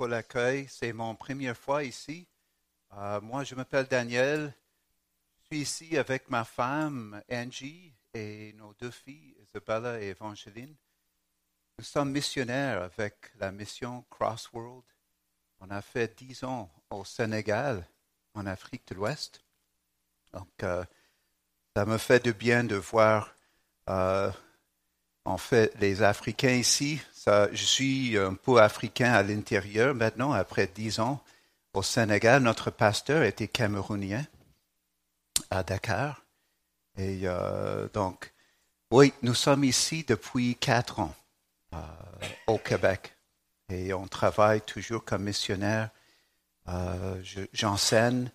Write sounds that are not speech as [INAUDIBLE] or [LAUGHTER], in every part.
pour l'accueil. C'est mon première fois ici. Euh, moi, je m'appelle Daniel. Je suis ici avec ma femme Angie et nos deux filles, Isabella et Evangeline. Nous sommes missionnaires avec la mission Crossworld. On a fait dix ans au Sénégal, en Afrique de l'Ouest. Donc, euh, ça me fait du bien de voir euh, en fait les Africains ici. Je suis un peu africain à l'intérieur maintenant, après dix ans au Sénégal. Notre pasteur était camerounien à Dakar. Et euh, donc, oui, nous sommes ici depuis quatre ans euh, au Québec. Et on travaille toujours comme missionnaire. Euh, J'enseigne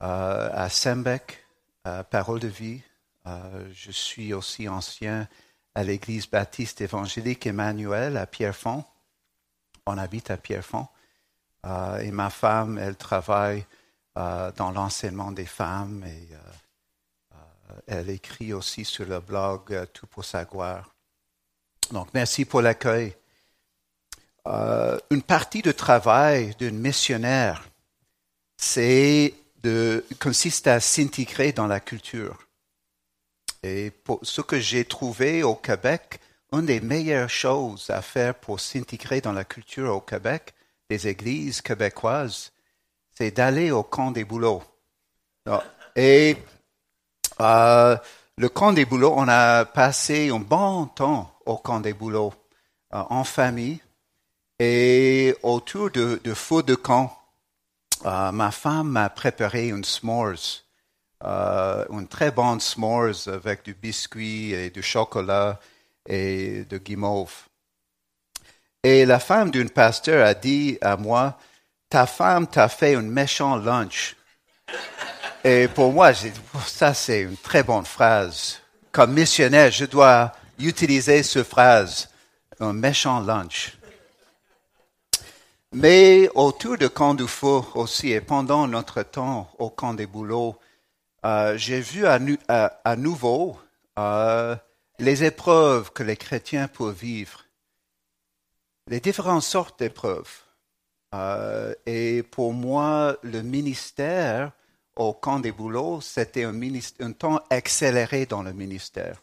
à Sembec, à Parole de Vie. Je suis aussi ancien à l'Église baptiste évangélique Emmanuel à Pierrefonds. On habite à Pierrefonds. Euh, et ma femme, elle travaille euh, dans l'enseignement des femmes et euh, elle écrit aussi sur le blog Tout pour sa. Donc, merci pour l'accueil. une partie du travail d'une missionnaire, c'est de, consiste à s'intégrer dans la culture. Et pour ce que j'ai trouvé au Québec, une des meilleures choses à faire pour s'intégrer dans la culture au Québec, des églises québécoises, c'est d'aller au camp des boulots. Et euh, le camp des boulots, on a passé un bon temps au camp des boulots, euh, en famille, et autour de, de feu de camp, euh, ma femme m'a préparé une s'mores, euh, une très bonne s'mores avec du biscuit et du chocolat et de guimauve. Et la femme d'un pasteur a dit à moi, ta femme t'a fait un méchant lunch. Et pour moi, dit, ça c'est une très bonne phrase. Comme missionnaire, je dois utiliser cette phrase, un méchant lunch. Mais autour du camp du aussi, et pendant notre temps au camp des boulots, euh, j'ai vu à, nouveau euh, les épreuves que les chrétiens peuvent vivre, les différentes sortes d'épreuves. Euh, et pour moi, le ministère au camp des boulots, c'était un, un, temps accéléré dans le ministère.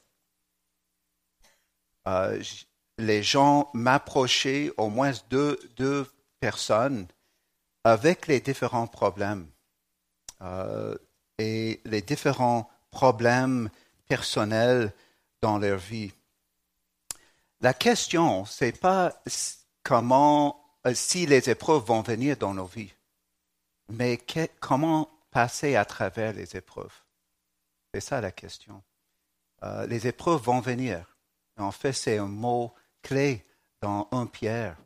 Les gens m'approchaient, au moins deux, deux personnes, avec les différents problèmes. Et les différents problèmes personnels dans leur vie. La question, c'est pas comment, euh, si les épreuves vont venir dans nos vies, mais comment passer à travers les épreuves. C'est ça la question. Euh, les épreuves vont venir. En fait, c'est un mot clé dans un Pierre.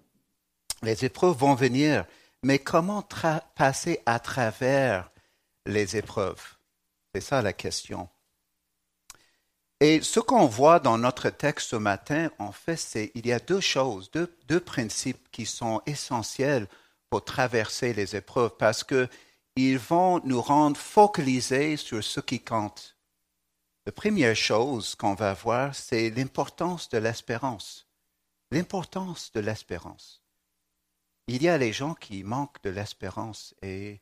Les épreuves vont venir, mais comment passer à travers les épreuves C'est ça la question. Et ce qu'on voit dans notre texte ce matin, en fait, c'est il y a deux choses, deux, deux principes qui sont essentiels pour traverser les épreuves parce qu'ils vont nous rendre focalisés sur ce qui compte. La première chose qu'on va voir, c'est l'importance de l'espérance. L'importance de l'espérance. Il y a les gens qui manquent de l'espérance et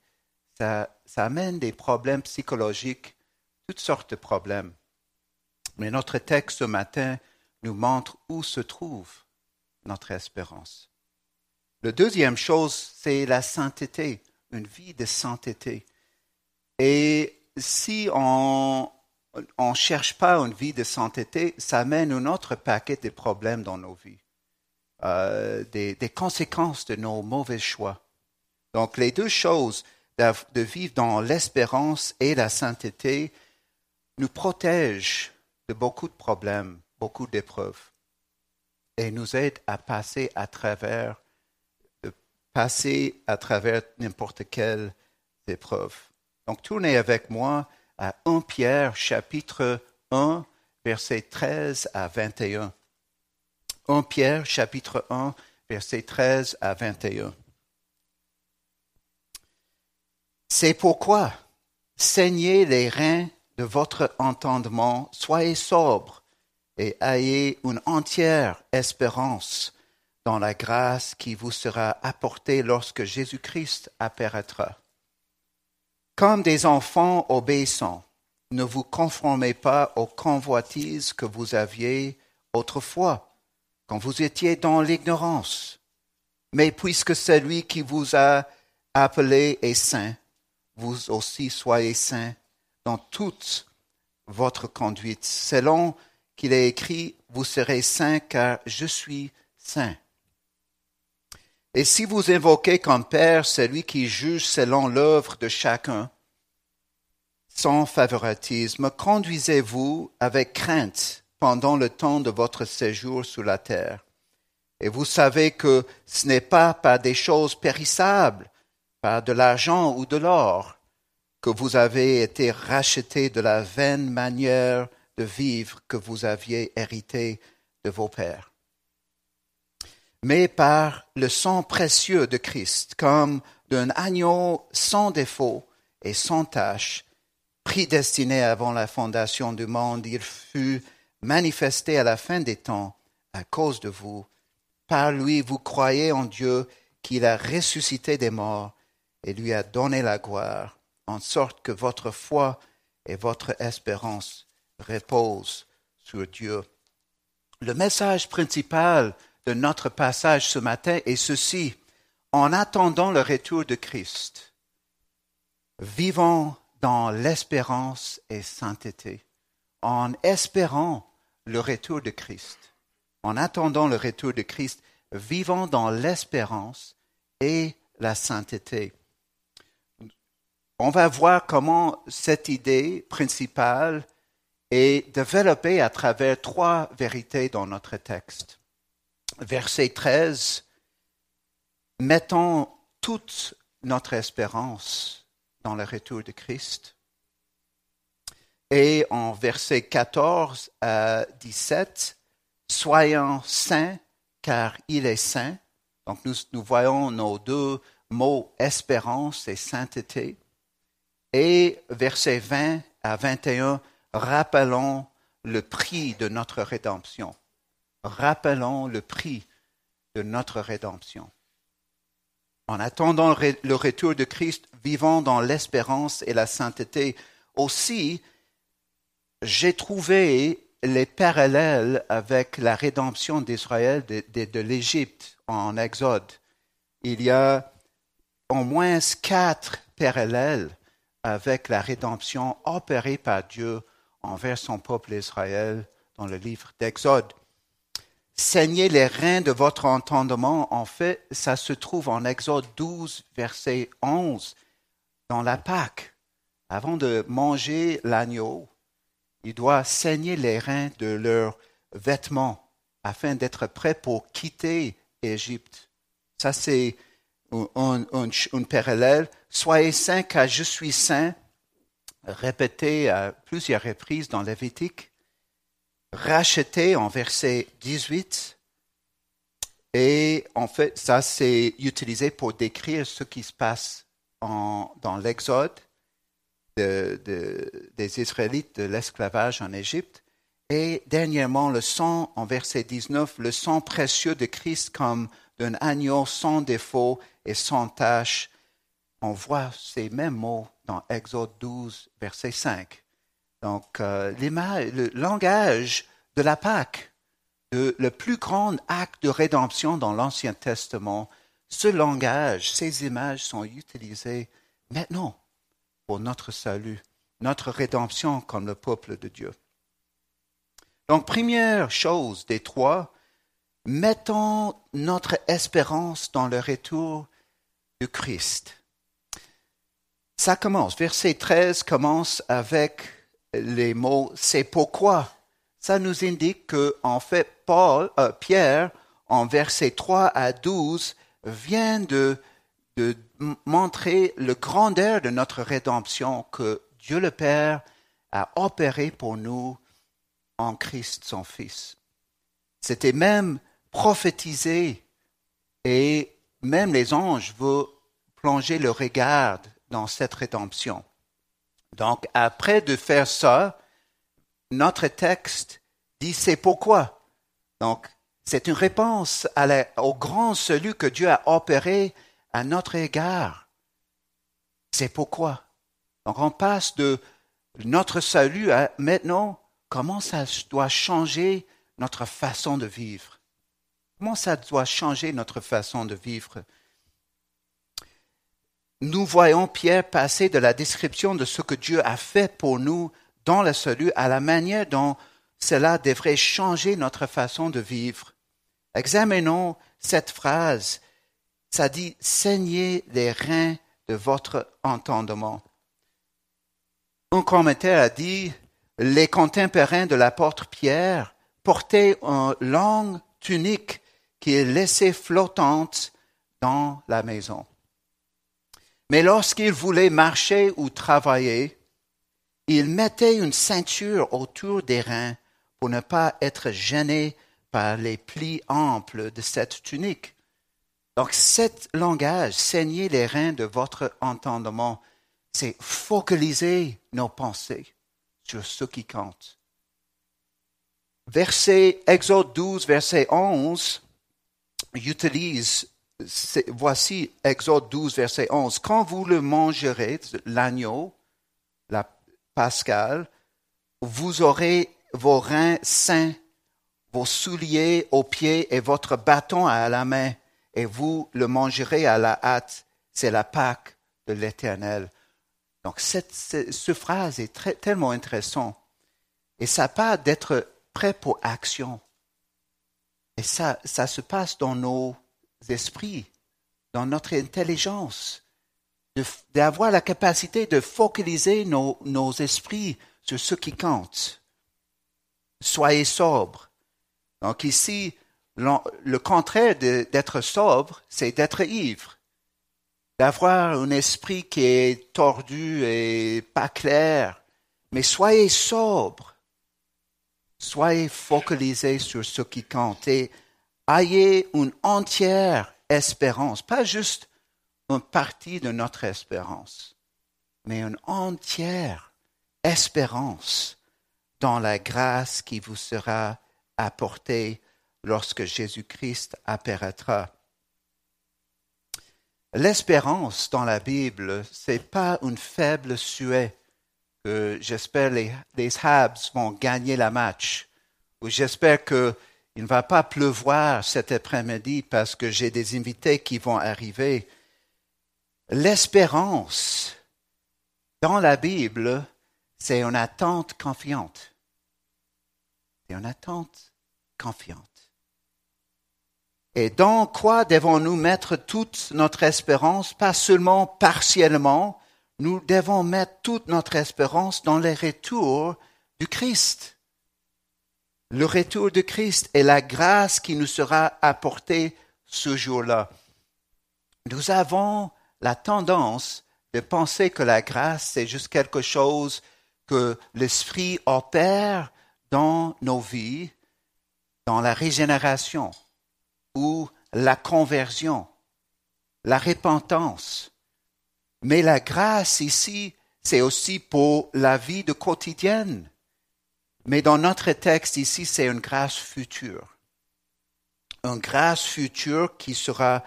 ça, amène des problèmes psychologiques, toutes sortes de problèmes. Mais notre texte ce matin nous montre où se trouve notre espérance. La deuxième chose, c'est la sainteté, une vie de sainteté. Et si on ne cherche pas une vie de sainteté, ça amène un autre paquet de problèmes dans nos vies, euh, des, conséquences de nos mauvais choix. Donc les deux choses, de vivre dans l'espérance et la sainteté, nous protègent de beaucoup de problèmes, beaucoup d'épreuves, et nous aident à passer à travers, passer à travers n'importe quelle épreuve. Donc tournez avec moi à 1 Pierre chapitre 1, verset 13 à 21. 1 Pierre chapitre 1, verset 13 à 21. C'est pourquoi saignez les reins de votre entendement, soyez sobre et ayez une entière espérance dans la grâce qui vous sera apportée lorsque Jésus-Christ apparaîtra. Comme des enfants obéissants, ne vous conformez pas aux convoitises que vous aviez autrefois, quand vous étiez dans l'ignorance. Mais puisque celui qui vous a appelé est saint, vous aussi soyez saints dans toute votre conduite, selon qu'il est écrit, vous serez saints car je suis saint. Et si vous invoquez comme Père celui qui juge selon l'œuvre de chacun, sans favoritisme, conduisez-vous avec crainte pendant le temps de votre séjour sur la terre. Et vous savez que ce n'est pas par des choses périssables, par de l'argent ou de l'or, que vous avez été rachetés de la vaine manière de vivre que vous aviez hérité de vos pères, mais par le sang précieux de Christ, comme d'un agneau sans défaut et sans tache, prédestiné avant la fondation du monde, il fut manifesté à la fin des temps à cause de vous. Par lui, vous croyez en Dieu qu'il a ressuscité des morts et lui a donné la gloire, en sorte que votre foi et votre espérance reposent sur Dieu. Le message principal de notre passage ce matin est ceci. En attendant le retour de Christ, vivons dans l'espérance et sainteté, en espérant le retour de Christ, en attendant le retour de Christ, vivons dans l'espérance et la sainteté. On va voir comment cette idée principale est développée à travers trois vérités dans notre texte. Verset 13, mettons toute notre espérance dans le retour de Christ. Et en versets 14 à 17, soyons saints car il est saint. Donc nous voyons nos deux mots espérance et sainteté. Et versets 20 à 21, rappelons le prix de notre rédemption. Rappelons le prix de notre rédemption. En attendant le retour de Christ, vivant dans l'espérance et la sainteté. Aussi, j'ai trouvé les parallèles avec la rédemption d'Israël de, de l'Égypte en Exode. Il y a au moins quatre parallèles avec la rédemption opérée par Dieu envers son peuple Israël dans le livre d'Exode. Saignez les reins de votre entendement, en fait, ça se trouve en Exode 12, verset 11, dans la Pâque. Avant de manger l'agneau, il doit saigner les reins de leurs vêtements afin d'être prêt pour quitter Égypte. Ça, c'est un, parallèle. Soyez saints car je suis saint, répété à plusieurs reprises dans Lévitique racheté en verset 18. Et en fait, ça c'est utilisé pour décrire ce qui se passe dans l'Exode de, des Israélites de l'esclavage en Égypte. Et dernièrement, le sang, en verset 19, le sang précieux de Christ comme d'un agneau sans défaut et sans tache. On voit ces mêmes mots dans Exode 12, verset 5. Donc, euh, le langage de la Pâque, le plus grand acte de rédemption dans l'Ancien Testament, ce langage, ces images sont utilisées maintenant pour notre salut, notre rédemption comme le peuple de Dieu. Donc, première chose des trois, mettons notre espérance dans le retour de Christ. Ça commence, verset 13 commence avec les mots c'est pourquoi. Ça nous indique que, en fait, Paul, euh, Pierre, en versets 3 à 12, vient de, de montrer le grandeur de notre rédemption que Dieu le Père a opéré pour nous en Christ son Fils. C'était même prophétisé et même les anges veulent plonger le regard dans cette rédemption. Donc, après de faire ça, notre texte dit c'est pourquoi? Donc, C'est une réponse au grand salut que Dieu a opéré à notre égard. C'est pourquoi? Donc on passe de notre salut à maintenant comment ça doit changer notre façon de vivre? Comment ça doit changer notre façon de vivre Nous voyons Pierre passer de la description de ce que Dieu a fait pour nous dans le salut à la manière dont cela devrait changer notre façon de vivre. Examinons cette phrase. Ça dit saignez les reins de votre entendement. Un commentaire a dit les contemporains de l'apôtre Pierre portaient une longue tunique qui est laissée flottante dans la maison. Mais lorsqu'ils voulaient marcher ou travailler, ils mettaient une ceinture autour des reins pour ne pas être gênés par les plis amples de cette tunique. Donc, cet langage, saigner les reins de votre entendement, c'est focaliser nos pensées sur ce qui compte. Verset Exode 12, verset 11, utilise, voici Exode 12, verset 11, quand vous le mangerez, l'agneau, la pascale, vous aurez vos reins sains, vos souliers aux pieds et votre bâton à la main, et vous le mangerez à la hâte. C'est la Pâque de l'Éternel. Donc, cette, cette, phrase est tellement intéressante. Et ça parle d'être prêt pour action. Et ça, ça se passe dans nos esprits, dans notre intelligence, d'avoir la capacité de focaliser nos, nos esprits sur ce qui compte. Soyez sobres. Donc ici, le contraire d'être sobre, c'est d'être ivre d'avoir un esprit qui est tordu et pas clair, mais soyez sobre, soyez focalisés sur ce qui compte et ayez une entière espérance, pas juste une partie de notre espérance, mais une entière espérance dans la grâce qui vous sera apportée lorsque Jésus-Christ apparaîtra. L'espérance dans la Bible, c'est pas une faible suet que j'espère les, les Habs vont gagner la match, ou j'espère qu'il ne va pas pleuvoir cet après-midi parce que j'ai des invités qui vont arriver. L'espérance dans la Bible, c'est une attente confiante. C'est une attente confiante. Et dans quoi devons-nous mettre toute notre espérance, pas seulement partiellement, nous devons mettre toute notre espérance dans le retour du Christ. Le retour du Christ et la grâce qui nous sera apportée ce jour-là. Nous avons la tendance de penser que la grâce, c'est juste quelque chose que l'Esprit opère dans nos vies, dans la régénération ou la conversion, la repentance. Mais la grâce ici, c'est aussi pour la vie de quotidienne. Mais dans notre texte ici, c'est une grâce future. Une grâce future qui sera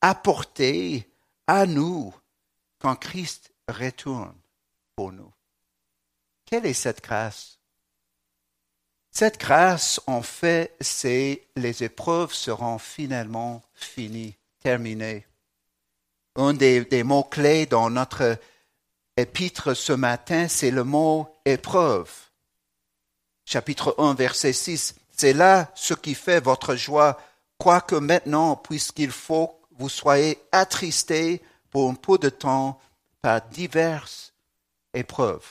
apportée à nous quand Christ retourne pour nous. Quelle est cette grâce? Cette grâce, en fait, c'est les épreuves seront finalement finies, terminées. Un des, mots-clés dans notre épître ce matin, c'est le mot épreuve. Chapitre 1, verset 6. C'est là ce qui fait votre joie, quoique maintenant, puisqu'il faut que vous soyez attristés pour un peu de temps par diverses épreuves.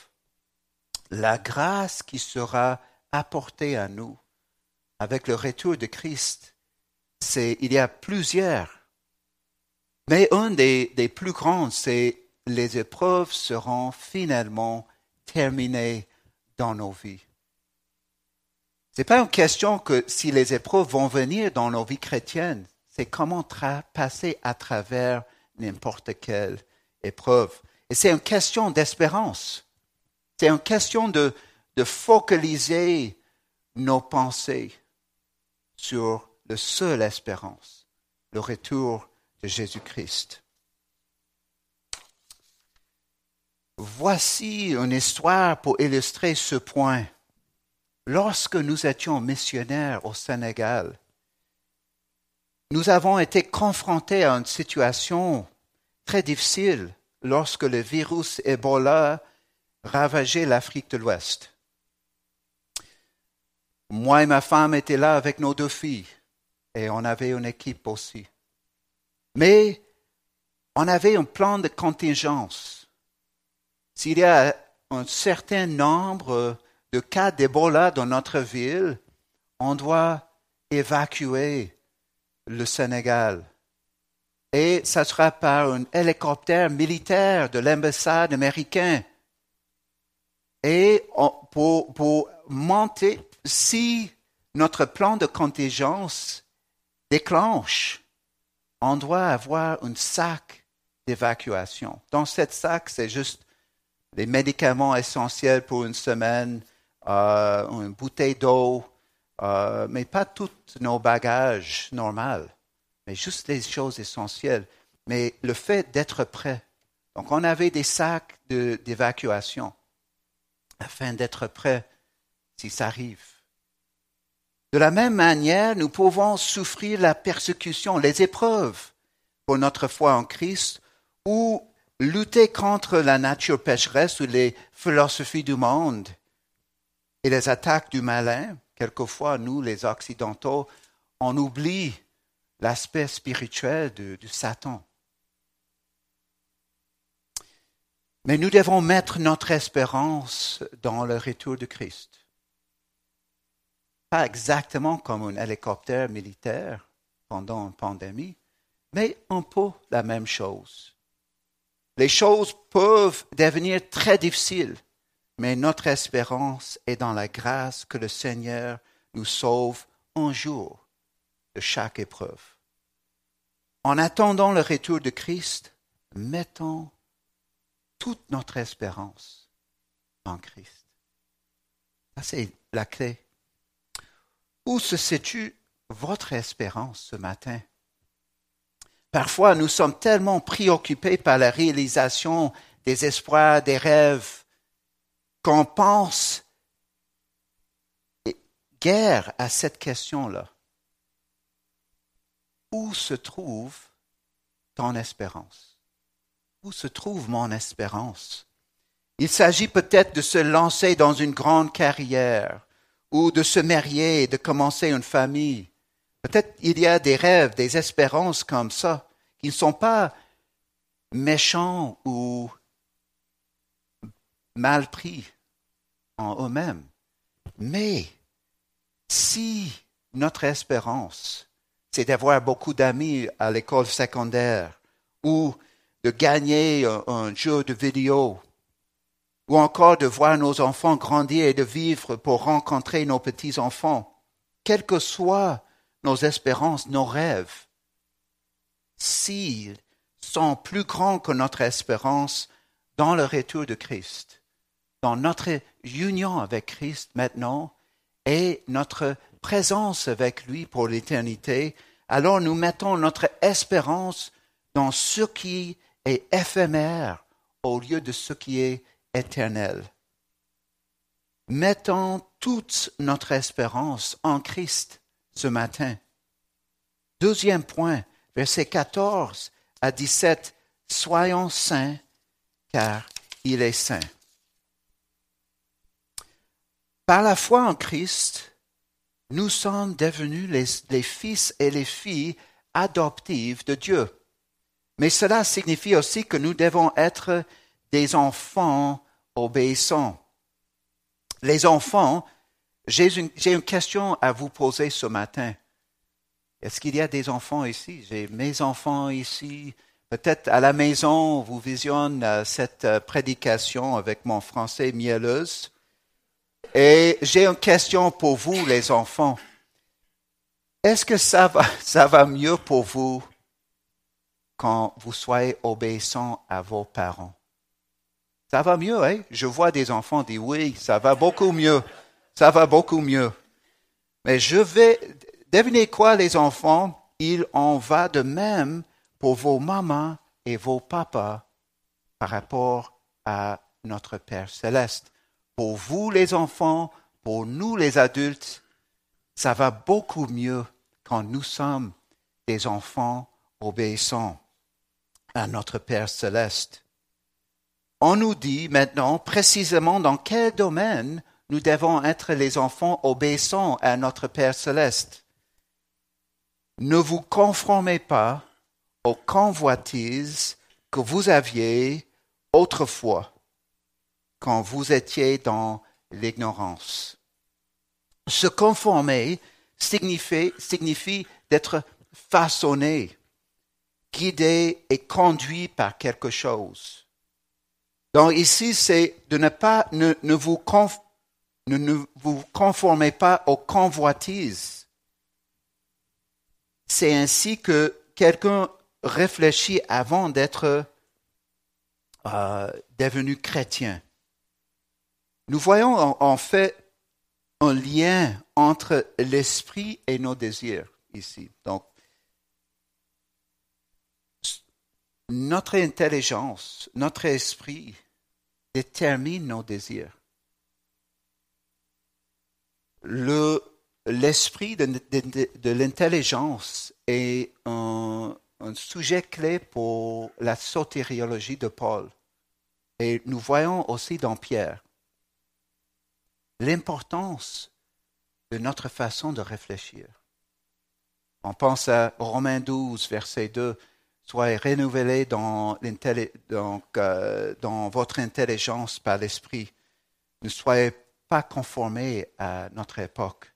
La grâce qui sera apporté à nous avec le retour de Christ, c'est il y a plusieurs. Mais un des, des plus grands, c'est les épreuves seront finalement terminées dans nos vies. N'est pas une question que si les épreuves vont venir dans nos vies chrétiennes, c'est comment passer à travers n'importe quelle épreuve. Et c'est une question d'espérance. C'est une question de, de focaliser nos pensées sur la seule espérance, le retour de Jésus-Christ. Voici une histoire pour illustrer ce point. Lorsque nous étions missionnaires au Sénégal, nous avons été confrontés à une situation très difficile lorsque le virus Ebola ravageait l'Afrique de l'Ouest. Moi et ma femme étaient là avec nos deux filles et on avait une équipe aussi. Mais on avait un plan de contingence. S'il y a un certain nombre de cas d'Ebola dans notre ville, on doit évacuer le Sénégal. Et ça sera par un hélicoptère militaire de l'ambassade américaine. Et pour, monter, si notre plan de contingence déclenche, on doit avoir un sac d'évacuation. Dans cette sac, c'est juste les médicaments essentiels pour une semaine, euh, une bouteille d'eau, euh, mais pas tous nos bagages normaux, mais juste les choses essentielles. Mais le fait d'être prêt. Donc, on avait des sacs d'évacuation afin d'être prêt si ça arrive. De la même manière, nous pouvons souffrir la persécution, les épreuves pour notre foi en Christ ou lutter contre la nature pécheresse ou les philosophies du monde et les attaques du malin. Quelquefois, nous, les Occidentaux, on oublie l'aspect spirituel de, Satan. Mais nous devons mettre notre espérance dans le retour de Christ pas exactement comme un hélicoptère militaire pendant une pandémie, mais un peu la même chose. Les choses peuvent devenir très difficiles, mais notre espérance est dans la grâce que le Seigneur nous sauve un jour de chaque épreuve. En attendant le retour de Christ, mettons toute notre espérance en Christ. C'est la clé où se situe votre espérance ce matin? Parfois, nous sommes tellement préoccupés par la réalisation des espoirs, des rêves, qu'on pense guère à cette question-là. Où se trouve ton espérance? Où se trouve mon espérance? Il s'agit peut-être de se lancer dans une grande carrière, ou de se marier de commencer une famille. Peut-être il y a des rêves, des espérances comme ça, qui ne sont pas méchants ou mal pris en eux-mêmes. Mais si notre espérance, c'est d'avoir beaucoup d'amis à l'école secondaire ou de gagner un, jeu de vidéo ou encore de voir nos enfants grandir et de vivre pour rencontrer nos petits-enfants, quelles que soient nos espérances, nos rêves, s'ils sont plus grands que notre espérance dans le retour de Christ, dans notre union avec Christ maintenant et notre présence avec lui pour l'éternité, alors nous mettons notre espérance dans ce qui est éphémère au lieu de ce qui est éternel. Mettons toute notre espérance en Christ ce matin. Deuxième point, verset 14 à 17, Soyons saints, car il est saint. Par la foi en Christ, nous sommes devenus les, fils et les filles adoptives de Dieu. Mais cela signifie aussi que nous devons être des enfants obéissants. Les enfants, j'ai une, question à vous poser ce matin. Est-ce qu'il y a des enfants ici? J'ai mes enfants ici. Peut-être à la maison, vous visionnez euh, cette euh, prédication avec mon français mielleuse. Et j'ai une question pour vous, les enfants. Est-ce que ça va, [LAUGHS] mieux pour vous quand vous soyez obéissants à vos parents? Ça va mieux, hein? Je vois des enfants dire oui, ça va beaucoup mieux. Ça va beaucoup mieux. Mais je vais devinez quoi les enfants, il en va de même pour vos mamans et vos papas par rapport à notre Père céleste. Pour vous les enfants, pour nous les adultes, ça va beaucoup mieux quand nous sommes des enfants obéissants à notre Père céleste. On nous dit maintenant précisément dans quel domaine nous devons être les enfants obéissants à notre Père céleste. Ne vous conformez pas aux convoitises que vous aviez autrefois quand vous étiez dans l'ignorance. Se conformer signifie, signifie d'être façonné, guidé et conduit par quelque chose. Donc ici, c'est de ne pas, ne, vous ne, vous conformez pas aux convoitises. C'est ainsi que quelqu'un réfléchit avant d'être euh, devenu chrétien. Nous voyons en, fait un lien entre l'esprit et nos désirs ici. Donc, notre intelligence, notre esprit détermine nos désirs. Le, l'esprit de, de, l'intelligence est un, un, sujet clé pour la sotériologie de Paul. Et nous voyons aussi dans Pierre l'importance de notre façon de réfléchir. On pense à Romains 12, verset 2. Soyez renouvelés dans, euh, dans votre intelligence par l'esprit. Ne soyez pas conformés à notre époque.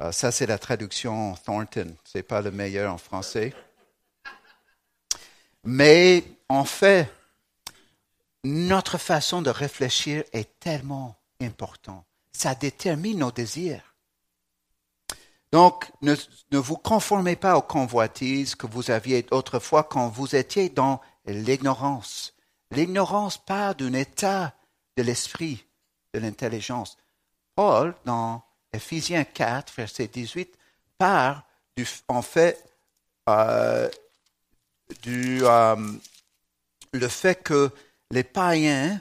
Euh, ça, c'est la traduction Thornton. Ce n'est pas le meilleur en français. Mais en fait, notre façon de réfléchir est tellement importante. Ça détermine nos désirs. Donc, ne, vous conformez pas aux convoitises que vous aviez autrefois quand vous étiez dans l'ignorance. L'ignorance part d'un état de l'esprit, de l'intelligence. Paul, dans Ephésiens 4, verset 18, part du, en fait euh, du euh, le fait que les païens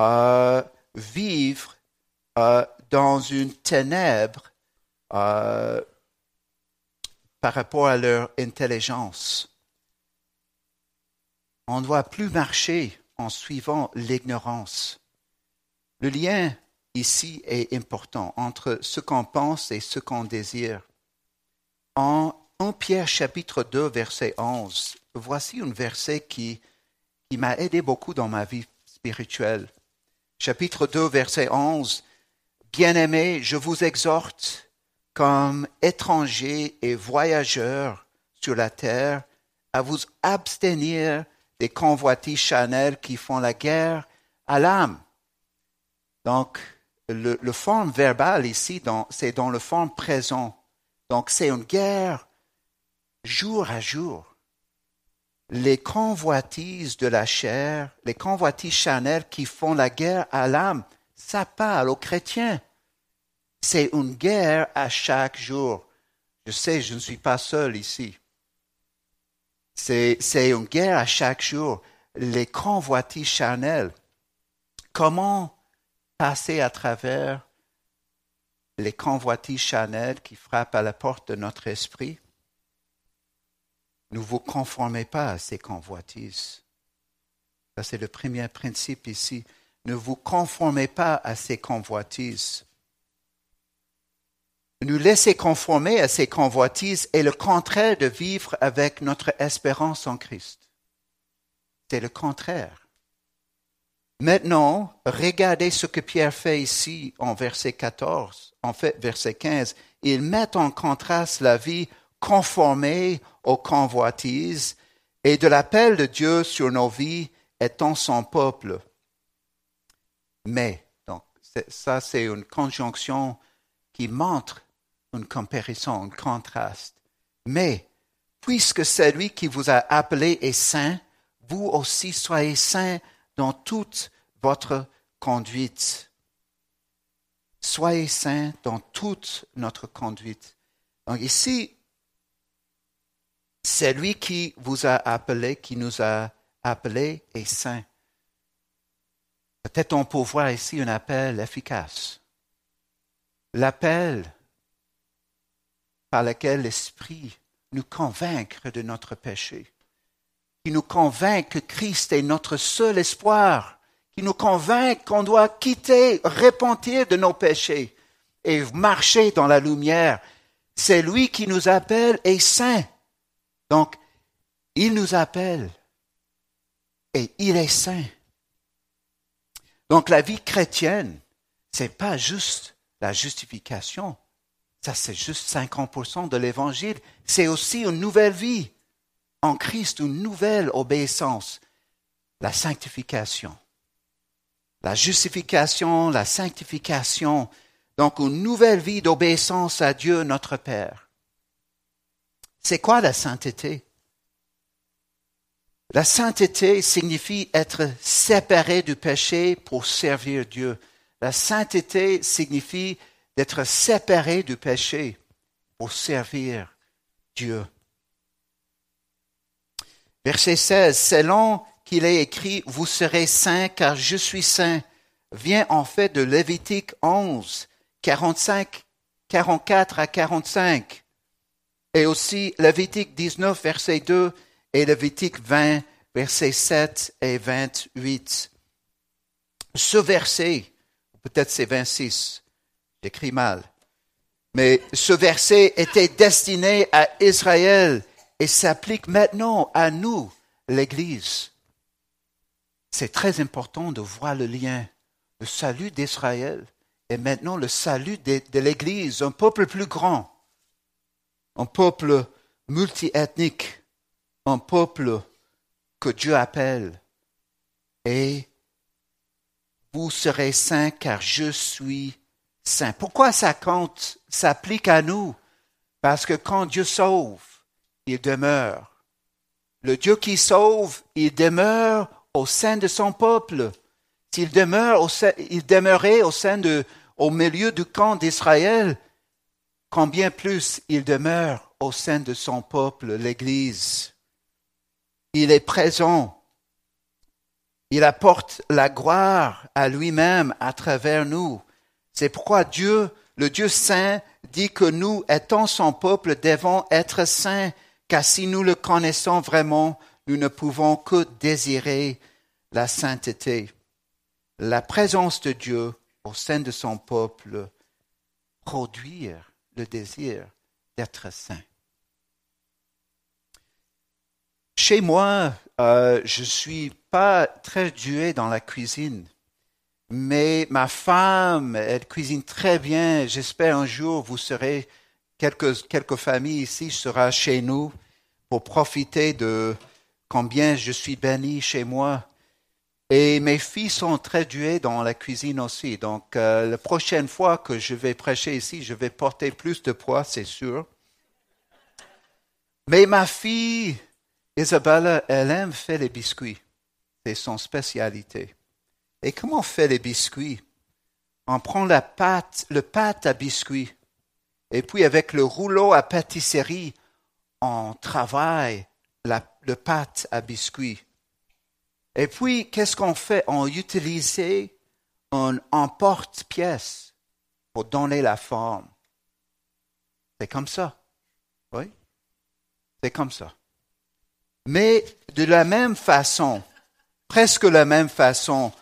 euh, vivent dans une ténèbre euh, par rapport à leur intelligence. On ne doit plus marcher en suivant l'ignorance. Le lien ici est important entre ce qu'on pense et ce qu'on désire. En 1 Pierre chapitre 2 verset 11, voici un verset qui, qui m'a aidé beaucoup dans ma vie spirituelle. Chapitre 2 verset 11, Bien-aimés, je vous exhorte comme étrangers et voyageurs sur la terre, à vous abstenir des convoitises chanelles qui font la guerre à l'âme. Donc, le, forme verbal ici, c'est dans le forme présent. Donc, c'est une guerre jour à jour. Les convoitises de la chair, les convoitises chanelles qui font la guerre à l'âme, ça parle aux chrétiens. C'est une guerre à chaque jour. Je sais, je ne suis pas seul ici. C'est, une guerre à chaque jour. Les convoitises charnelles. Comment passer à travers les convoitises charnelles qui frappent à la porte de notre esprit? Ne vous conformez pas à ces convoitises. Ça, c'est le premier principe ici. Ne vous conformez pas à ces convoitises nous laisser conformer à ces convoitises est le contraire de vivre avec notre espérance en Christ. C'est le contraire. Maintenant, regardez ce que Pierre fait ici en verset 14, en fait verset 15. Il met en contraste la vie conformée aux convoitises et de l'appel de Dieu sur nos vies étant son peuple. Mais, donc, ça c'est une conjonction qui montre une comparaison, un contraste. Mais, puisque celui qui vous a appelé est saint, vous aussi soyez saints dans toute votre conduite. Soyez saints dans toute notre conduite. Donc ici, c'est lui qui vous a appelé, qui nous a appelés et saint. Peut-être on peut voir ici un appel efficace. L'appel par lequel l'Esprit nous convainc de notre péché, qui nous convainc que Christ est notre seul espoir, qui nous convainc qu'on doit quitter, repentir de nos péchés et marcher dans la lumière. C'est lui qui nous appelle et saint. Donc, il nous appelle et il est saint. Donc, la vie chrétienne, c'est pas juste la justification. Ça, c'est juste 50% de l'évangile. C'est aussi une nouvelle vie en Christ, une nouvelle obéissance. La sanctification. La justification, la sanctification. Donc, une nouvelle vie d'obéissance à Dieu, notre Père. C'est quoi la sainteté? La sainteté signifie être séparé du péché pour servir Dieu. La sainteté signifie d'être séparé du péché pour servir Dieu. Verset 16, selon qu'il est écrit, vous serez saints car je suis saint, vient en fait de Lévitique 11, 45, 44 à 45 et aussi Lévitique 19, verset 2 et Lévitique 20, verset 7 et 28. Ce verset, peut-être c'est 26, j'écris mal, mais ce verset était destiné à Israël et s'applique maintenant à nous, l'Église. C'est très important de voir le lien. Le salut d'Israël et maintenant le salut de, de l'Église, un peuple plus grand un peuple multiethnique, un peuple que Dieu appelle. Et vous serez saints car je suis Pourquoi ça compte, s'applique à nous? Parce que quand Dieu sauve, il demeure. Le Dieu qui sauve, il demeure au sein de son peuple. S'il demeure au sein, il demeurait au sein de, au milieu du camp d'Israël, combien plus il demeure au sein de son peuple, l'Église. Il est présent. Il apporte la gloire à lui-même à travers nous. C'est pourquoi Dieu, le Dieu saint, dit que nous, étant son peuple, devons être saints, car si nous le connaissons vraiment, nous ne pouvons que désirer la sainteté. La présence de Dieu au sein de son peuple produire le désir d'être saint. Chez moi, euh, je suis pas très doué dans la cuisine, mais ma femme, elle cuisine très bien. J'espère un jour vous serez quelques quelques familles ici sera chez nous pour profiter de combien je suis béni chez moi. Et mes filles sont très douées dans la cuisine aussi. Donc, euh, la prochaine fois que je vais prêcher ici, je vais porter plus de poids, c'est sûr. Mais ma fille, Isabella, elle aime faire les biscuits. C'est son spécialité. Et comment on fait les biscuits? On prend la pâte, le pâte à biscuits. Et puis, avec le rouleau à pâtisserie, on travaille la, le pâte à biscuits. Et puis, qu'est-ce qu'on fait? On utilise un emporte-pièce pour donner la forme. C'est comme ça. Oui? C'est comme ça. Mais de la même façon, presque la même façon,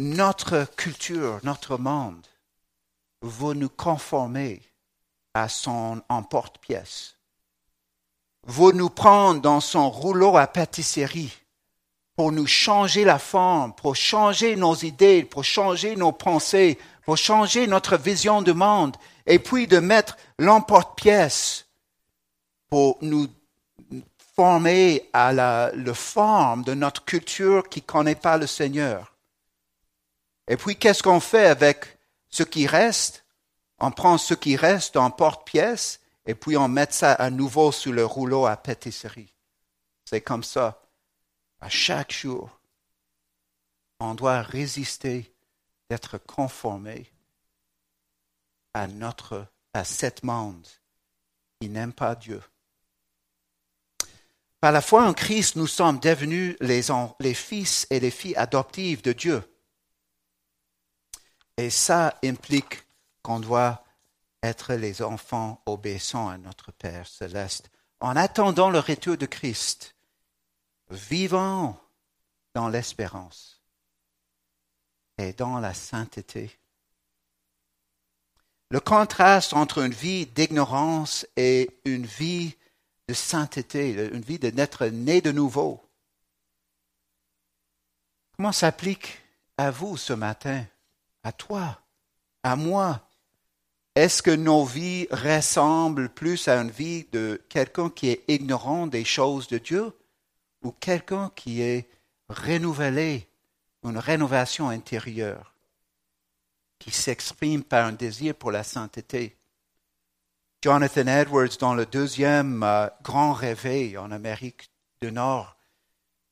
notre culture, notre monde veut nous conformer à son emporte-pièce, veut nous prendre dans son rouleau à pâtisserie pour nous changer la forme, pour changer nos idées, pour changer nos pensées, pour changer notre vision du monde, et puis de mettre l'emporte-pièce pour nous former à la, forme de notre culture qui connaît pas le Seigneur. Et puis, qu'est-ce qu'on fait avec ce qui reste? On prend ce qui reste en porte-pièce et puis on met ça à nouveau sur le rouleau à pâtisserie. C'est comme ça à chaque jour, on doit résister d'être conformé à notre à cet monde qui n'aime pas Dieu. Par la foi en Christ, nous sommes devenus les fils et les filles adoptives de Dieu. Et ça implique qu'on doit être les enfants obéissants à notre Père céleste. En attendant le retour de Christ, vivant dans l'espérance et dans la sainteté. Le contraste entre une vie d'ignorance et une vie de sainteté, une vie de naître né de nouveau. Comment s'applique à vous ce matin, à toi, à moi. Est-ce que nos vies ressemblent plus à une vie de quelqu'un qui est ignorant des choses de Dieu ou quelqu'un qui est renouvelé, une rénovation intérieure qui s'exprime par un désir pour la sainteté? Jonathan Edwards, dans le deuxième euh, grand réveil en Amérique du Nord,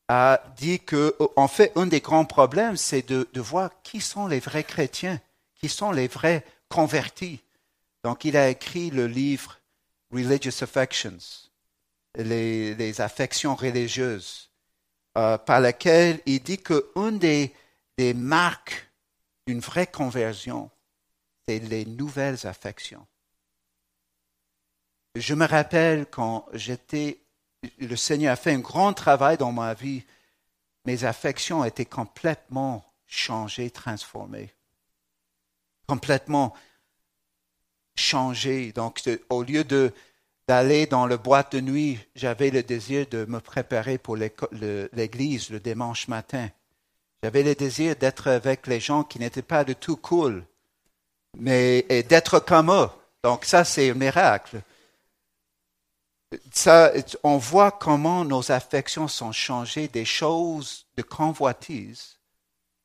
a dit que, en fait, un des grands problèmes, c'est de, voir qui sont les vrais chrétiens, qui sont les vrais convertis. Donc, il a écrit le livre Religious Affections, les, affections religieuses, euh, par lequel il dit qu'une des, des marques d'une vraie conversion, c'est les nouvelles affections. Je me rappelle quand j'étais, le Seigneur a fait un grand travail dans ma vie. Mes affections étaient complètement changées, transformées. Complètement changées. Donc, au lieu de, d'aller dans le boîte de nuit, j'avais le désir de me préparer pour l'église le dimanche matin. J'avais le désir d'être avec les gens qui n'étaient pas du tout cool, mais d'être comme eux. Donc ça, c'est un miracle on voit comment nos affections sont changées des choses de convoitise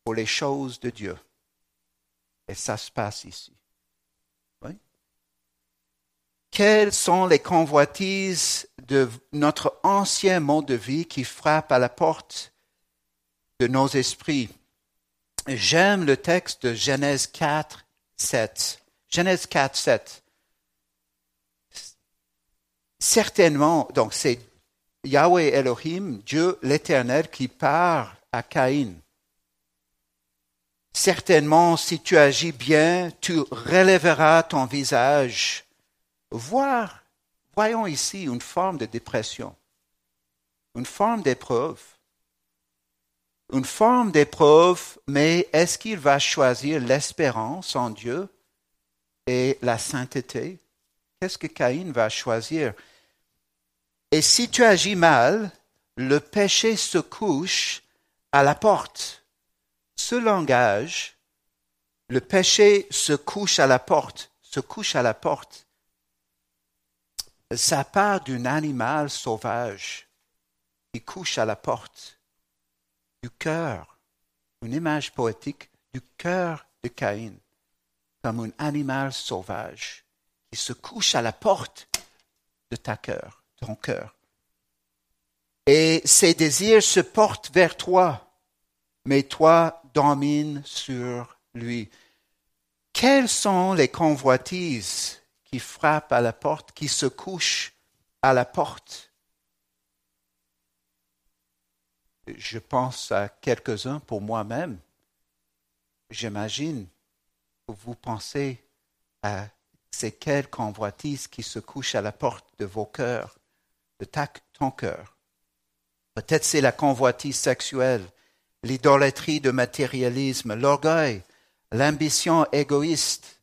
pour les choses de Dieu. Et ça se passe ici. Quelles sont les convoitises de notre ancien mode de vie qui frappent à la porte de nos esprits? J'aime le texte de Genèse 4, 7. Genèse 4, 7 certainement, donc c'est Yahweh Elohim, Dieu l'Éternel, qui parle à Caïn. Certainement, si tu agis bien, tu relèveras ton visage. Voir, voyons ici une forme de dépression, une forme d'épreuve. Une forme d'épreuve, mais est-ce qu'il va choisir l'espérance en Dieu et la sainteté? Qu'est-ce que Caïn va choisir? Et si tu agis mal, le péché se couche à la porte. Ce langage, le péché se couche à la porte, se couche à la porte. Ça part d'un animal sauvage qui couche à la porte du cœur, une image poétique du cœur de Caïn, comme un animal sauvage qui se couche à la porte de ta cœur cœur. Et ses désirs se portent vers toi, mais toi domines sur lui. Quelles sont les convoitises qui frappent à la porte, qui se couchent à la porte? Je pense à quelques-uns pour moi-même. J'imagine que vous pensez à ces quelles convoitises qui se couchent à la porte de vos cœurs de ton cœur. Peut-être c'est la convoitise sexuelle, l'idolâtrie de matérialisme, l'orgueil, l'ambition égoïste.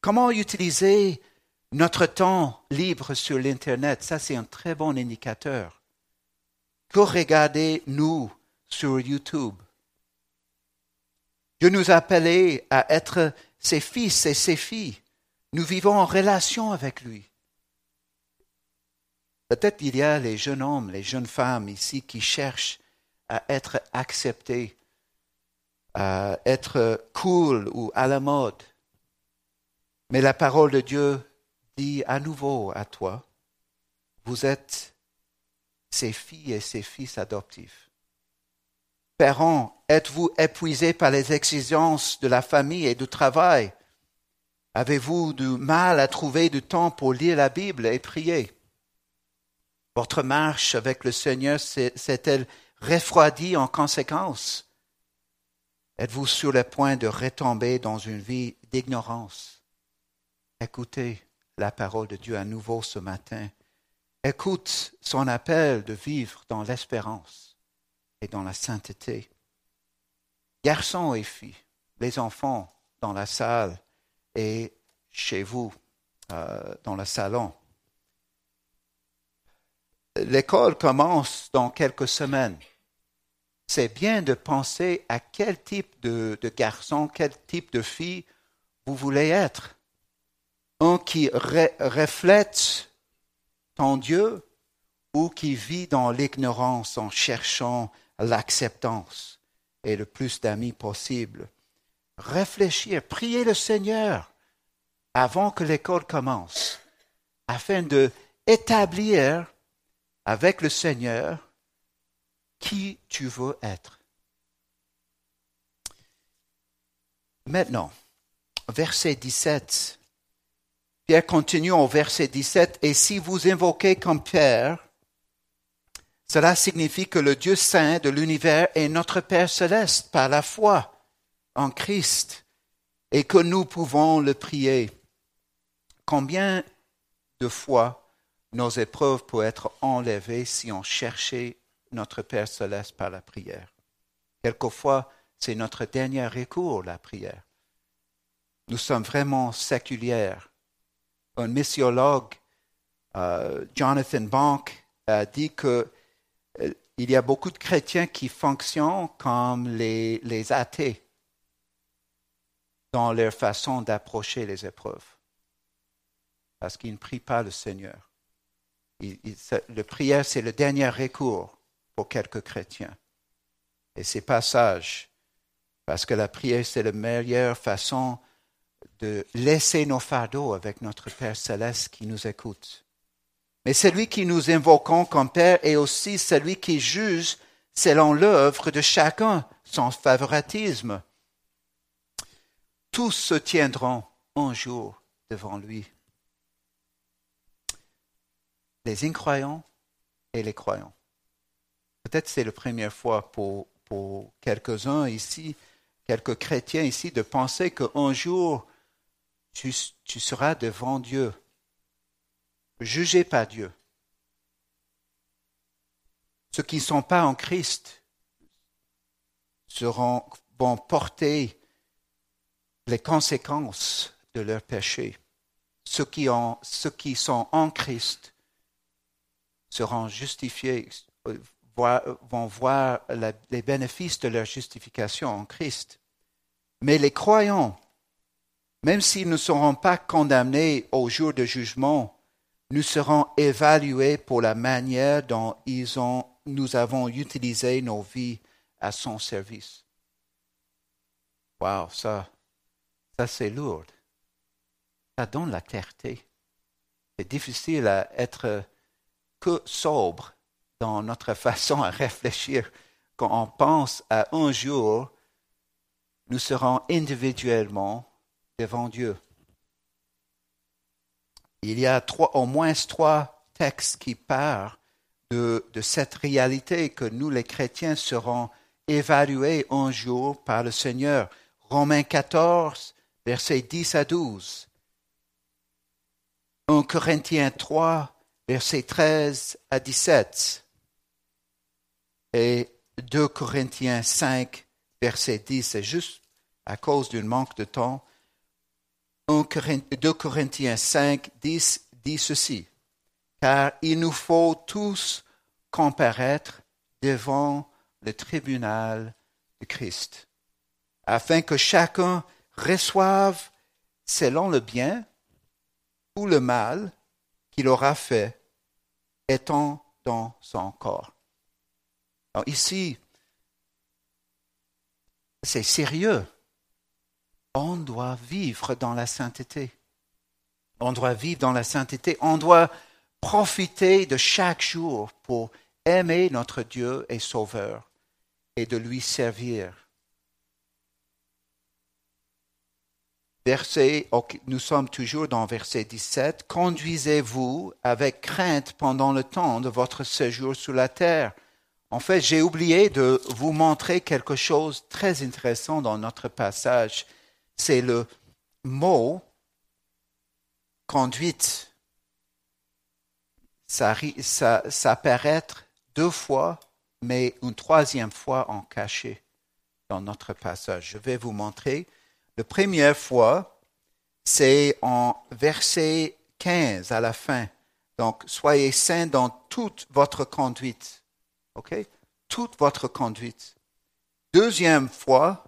Comment utiliser notre temps libre sur l'Internet? Ça, c'est un très bon indicateur. Que regardez-nous sur YouTube? Dieu nous a appelés à être ses fils et ses filles. Nous vivons en relation avec lui. Peut-être il y a les jeunes hommes, les jeunes femmes ici qui cherchent à être acceptés, à être cool ou à la mode. Mais la parole de Dieu dit à nouveau à toi, vous êtes ses filles et ses fils adoptifs. Parents, êtes-vous épuisés par les exigences de la famille et du travail? Avez-vous du mal à trouver du temps pour lire la Bible et prier? Votre marche avec le Seigneur s'est-elle refroidie en conséquence? Êtes-vous sur le point de retomber dans une vie d'ignorance? Écoutez la parole de Dieu à nouveau ce matin. Écoute son appel de vivre dans l'espérance et dans la sainteté. Garçons et filles, les enfants dans la salle et chez vous, euh, dans le salon. L'école commence dans quelques semaines. C'est bien de penser à quel type de, garçon, quel type de fille vous voulez être. Un qui reflète ton Dieu ou qui vit dans l'ignorance en cherchant l'acceptance et le plus d'amis possible. Réfléchir, prier le Seigneur avant que l'école commence, afin de établir avec le Seigneur qui tu veux être. Maintenant, verset 17. Pierre continue au verset 17, Et si vous invoquez comme Père, cela signifie que le Dieu saint de l'univers est notre Père céleste par la foi en Christ et que nous pouvons le prier. Combien de fois nos épreuves peuvent être enlevées si on cherchait notre Père céleste par la prière Quelquefois, c'est notre dernier recours, la prière. Nous sommes vraiment séculières. Un missiologue, euh, Jonathan Bank, a dit que euh, il y a beaucoup de chrétiens qui fonctionnent comme les athées dans leur façon d'approcher les épreuves. Parce qu'ils ne prient pas le Seigneur. Le prière, c'est le dernier recours pour quelques chrétiens. Et c'est pas sage. Parce que la prière, c'est la meilleure façon de laisser nos fardeaux avec notre Père céleste qui nous écoute. Mais celui qui nous invoquons comme Père est aussi celui qui juge selon l'œuvre de chacun, sans favoritisme. Tous se tiendront un jour devant lui. Les incroyants et les croyants. Peut-être c'est la première fois pour, pour quelques-uns ici, quelques chrétiens ici, de penser qu'un jour, tu, tu seras devant Dieu jugés par Dieu. Ceux qui ne sont pas en Christ seront, vont porter les conséquences de leur péché. Ceux qui, ont, ceux qui sont en Christ seront justifiés, vont voir les bénéfices de leur justification en Christ. Mais les croyants, même s'ils ne seront pas condamnés au jour de jugement, nous serons évalués pour la manière dont nous avons utilisé nos vies à son service. Wow, ça, ça c'est lourd. Ça donne la clarté. C'est difficile à être sobre dans notre façon à réfléchir quand on pense à un jour, nous serons individuellement devant Dieu. Il y a trois, au moins trois textes qui parlent de, de cette réalité que nous, les chrétiens, serons évalués un jour par le Seigneur. Romains 14, versets 10 à 12. 1 Corinthiens 3, versets 13 à 17. Et 2 Corinthiens 5, verset 10. C'est juste à cause d'un manque de temps. 2 Corinthiens 5, 10 dit ceci, car il nous faut tous comparaître devant le tribunal de Christ, afin que chacun reçoive selon le bien ou le mal qu'il aura fait, étant dans son corps. Ici, c'est sérieux on doit vivre dans la sainteté. On doit vivre dans la sainteté. On doit profiter de chaque jour pour aimer notre Dieu et Sauveur et de lui servir. Verset, nous sommes toujours dans verset 17, Conduisez-vous avec crainte pendant le temps de votre séjour sur la terre. En fait, j'ai oublié de vous montrer quelque chose de très intéressant dans notre passage. C'est le mot conduite. Ça, ça, apparaît deux fois, mais une troisième fois en cachet dans notre passage. Je vais vous montrer. La première fois, c'est en verset 15 à la fin. Donc, soyez saints dans toute votre conduite. OK? Toute votre conduite. Deuxième fois,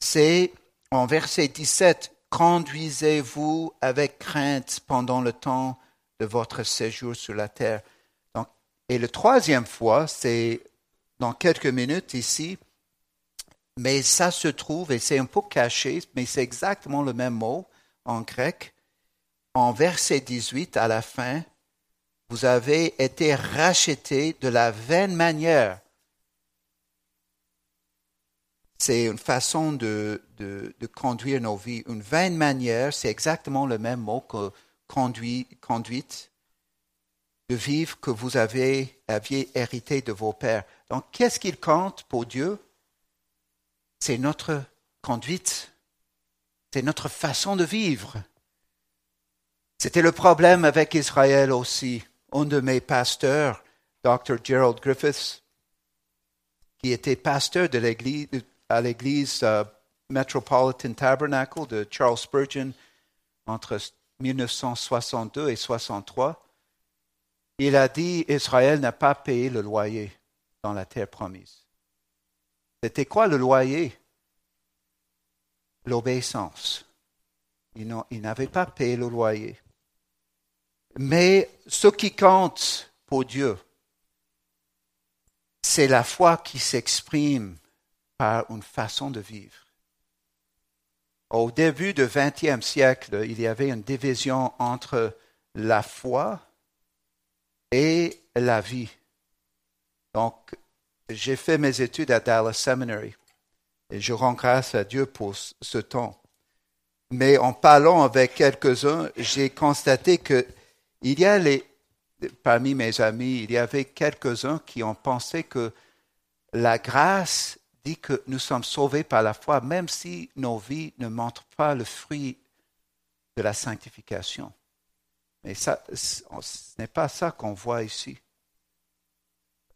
c'est en verset 17. Conduisez-vous avec crainte pendant le temps de votre séjour sur la terre. Donc, et la troisième fois, c'est dans quelques minutes ici, mais ça se trouve, et c'est un peu caché, mais c'est exactement le même mot en grec. En verset 18 à la fin, vous avez été rachetés de la vaine manière. C'est une façon de, conduire nos vies. Une vaine manière, c'est exactement le même mot que conduit, conduite, de vivre que vous avez, aviez hérité de vos pères. Donc, qu'est-ce qu'il compte pour Dieu? C'est notre conduite, c'est notre façon de vivre. C'était le problème avec Israël aussi. Un de mes pasteurs, Dr. Gerald Griffiths, qui était pasteur à l'église euh, Metropolitan Tabernacle de Charles Spurgeon entre 1962 et 63, il a dit Israël n'a pas payé le loyer dans la terre promise. C'était quoi le loyer? L'obéissance. Ils n'avaient pas payé le loyer. Mais ce qui compte pour Dieu, c'est la foi qui s'exprime par une façon de vivre. Au début du XXe siècle, il y avait une division entre la foi et la vie. Donc, j'ai fait mes études à Dallas Seminary et je rends grâce à Dieu pour ce temps. Mais en parlant avec quelques-uns, j'ai constaté que il y a les, parmi mes amis, il y avait quelques-uns qui ont pensé que la grâce dit que nous sommes sauvés par la foi, même si nos vies ne montrent pas le fruit de la sanctification. Mais ça, ce n'est pas ça qu'on voit ici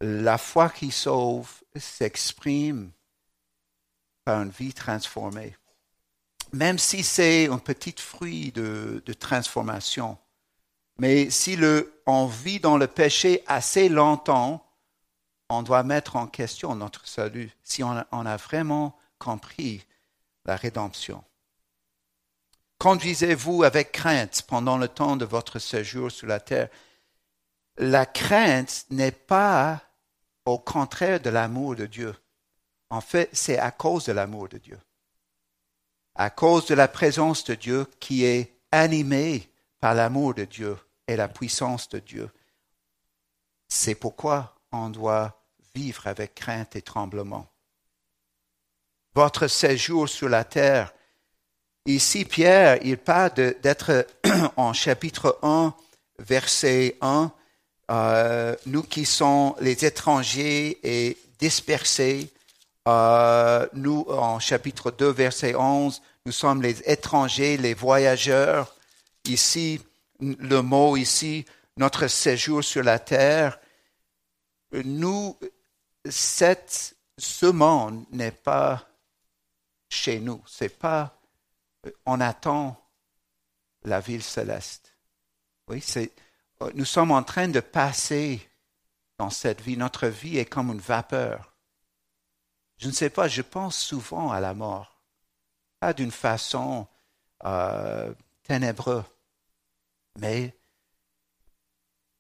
la foi qui sauve s'exprime par une vie transformée. Même si c'est un petit fruit de, transformation. Mais si on vit dans le péché assez longtemps, on doit mettre en question notre salut, si on a vraiment compris la rédemption. Conduisez-vous avec crainte pendant le temps de votre séjour sur la terre. La crainte n'est pas au contraire de l'amour de Dieu. En fait, c'est à cause de l'amour de Dieu. À cause de la présence de Dieu qui est animée par l'amour de Dieu et la puissance de Dieu. C'est pourquoi on doit vivre avec crainte et tremblement. Votre séjour sur la terre, ici Pierre, il parle d'être [CLEARS THROAT] en chapitre 1, verset 1, euh, nous qui sommes les étrangers et dispersés, euh, nous, en chapitre 2, verset 11, nous sommes les étrangers, les voyageurs. Ici, le mot ici, notre séjour sur la terre. Nous, cette, ce monde n'est pas chez nous. C'est pas, on attend la ville céleste. Oui, c'est, nous sommes en train de passer dans cette vie. Notre vie est comme une vapeur. Je ne sais pas, je pense souvent à la mort, pas d'une façon euh, ténébreuse, mais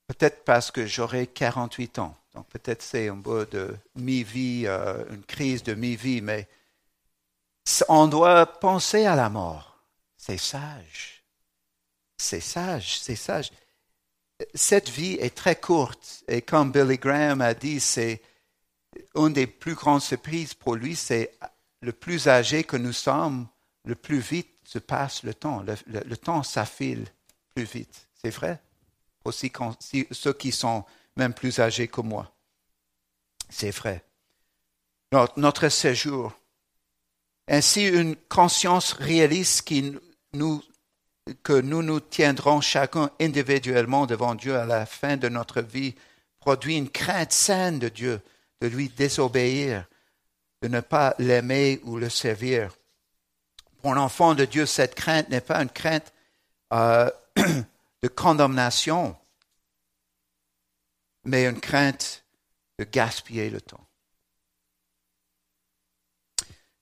peut-être parce que j'aurai 48 ans. Donc peut-être c'est un peu de mi-vie, euh, une crise de mi-vie, mais on doit penser à la mort. C'est sage. C'est sage, c'est sage cette vie est très courte et comme Billy Graham a dit, c'est une des plus grandes surprises pour lui, c'est le plus âgé que nous sommes, le plus vite se passe le temps. Le, temps s'affile plus vite. C'est vrai? Aussi ceux qui sont même plus âgés que moi. C'est vrai. Notre, séjour. Ainsi, une conscience réaliste qui nous, que nous nous tiendrons chacun individuellement devant Dieu à la fin de notre vie produit une crainte saine de Dieu, de lui désobéir, de ne pas l'aimer ou le servir. Pour l'enfant de Dieu, cette crainte n'est pas une crainte euh, [CLEARS THROAT] de condamnation, mais une crainte de gaspiller le temps.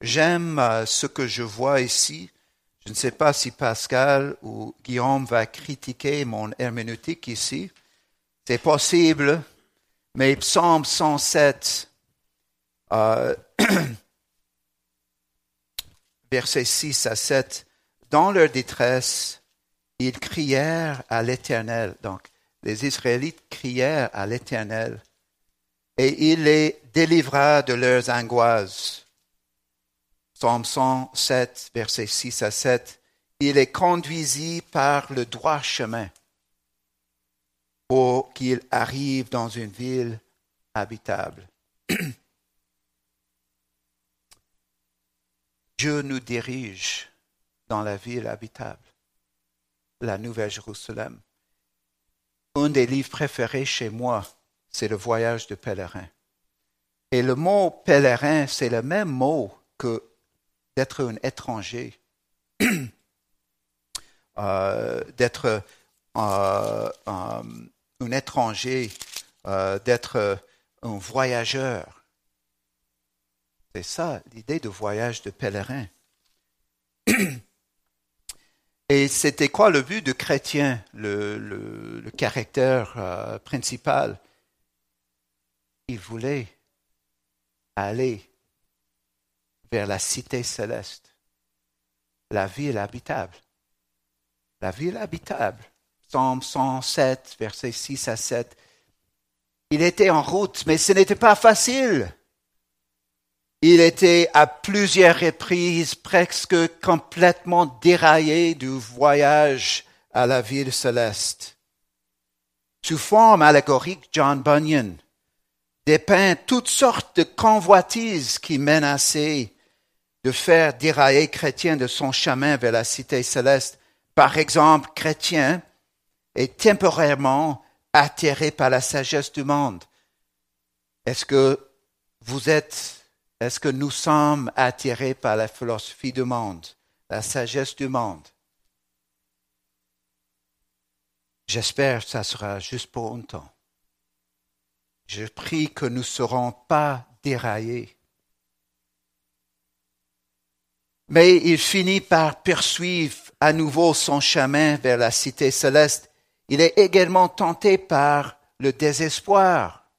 J'aime euh, ce que je vois ici. Je ne sais pas si Pascal ou Guillaume va critiquer mon herméneutique ici. C'est possible, mais Psaume 107, euh, [CLEARS THROAT] versets 6 à 7, dans leur détresse, ils crièrent à l'Éternel. Donc, les Israélites crièrent à l'Éternel, et il les délivra de leurs angoisses. Psaume 107, versets 6 à 7, il les conduisit par le droit chemin pour qu'ils arrivent dans une ville habitable. [CLEARS THROAT] Dieu nous dirige dans la ville habitable, la Nouvelle Jérusalem. Un des livres préférés chez moi, c'est le voyage de pèlerin. Et le mot pèlerin, c'est le même mot que d'être [CLEARS THROAT] un étranger, euh, d'être euh, un étranger, euh, d'être un voyageur. C'est ça l'idée de voyage de pèlerin. [CLEARS THROAT] Et c'était quoi le but de chrétien, le, caractère principal? Il voulait aller vers la cité céleste, la ville habitable. La ville habitable. Psaume 107, versets 6 à 7. Il était en route, mais ce n'était pas facile. Il était à plusieurs reprises presque complètement déraillé du voyage à la ville céleste. Sous forme allégorique, John Bunyan dépeint toutes sortes de convoitises qui menaçaient de faire dérailler Chrétien de son chemin vers la cité céleste. Par exemple, Chrétien est temporairement attiré par la sagesse du monde. Est-ce que vous êtes, est-ce que nous sommes attirés par la philosophie du monde, la sagesse du monde? J'espère que ça sera juste pour un temps. Je prie que nous ne serons pas déraillés. Mais il finit par poursuivre à nouveau son chemin vers la cité céleste il est également tenté par le désespoir,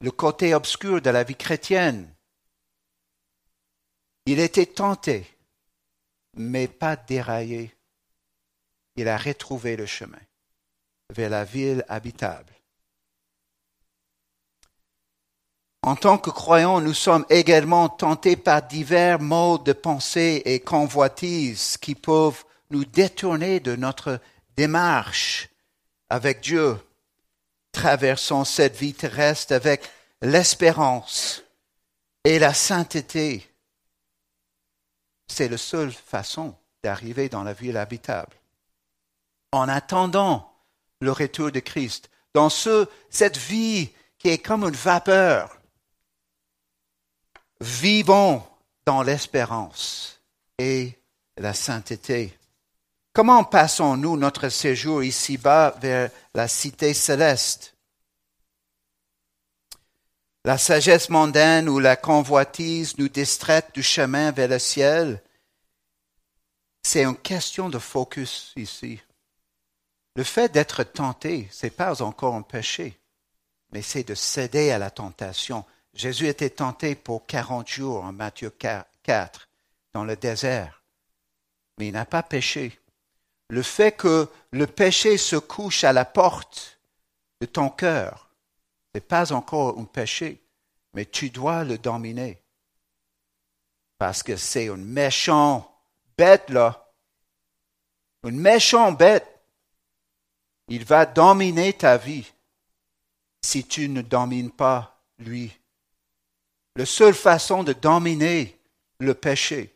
le côté obscur de la vie chrétienne. Il était tenté, mais pas déraillé. Il a retrouvé le chemin vers la ville habitable. En tant que croyants, nous sommes également tentés par divers modes de pensée et convoitises qui peuvent nous détourner de notre démarche avec Dieu, traversons cette vie terrestre avec l'espérance et la sainteté. C'est la seule façon d'arriver dans la ville habitable. En attendant le retour de Christ, dans ce, cette vie qui est comme une vapeur, vivons dans l'espérance et la sainteté. Comment passons-nous notre séjour ici-bas vers la cité céleste? La sagesse mondaine ou la convoitise nous distraite du chemin vers le ciel. C'est une question de focus ici. Le fait d'être tenté, c'est pas encore un péché, mais c'est de céder à la tentation. Jésus était tenté pour quarante jours en Matthieu 4 dans le désert, mais il n'a pas péché le fait que le péché se couche à la porte de ton cœur, n'est pas encore un péché, mais tu dois le dominer. Parce que c'est un méchant bête là, une méchante bête, il va dominer ta vie si tu ne domines pas lui. La seule façon de dominer le péché,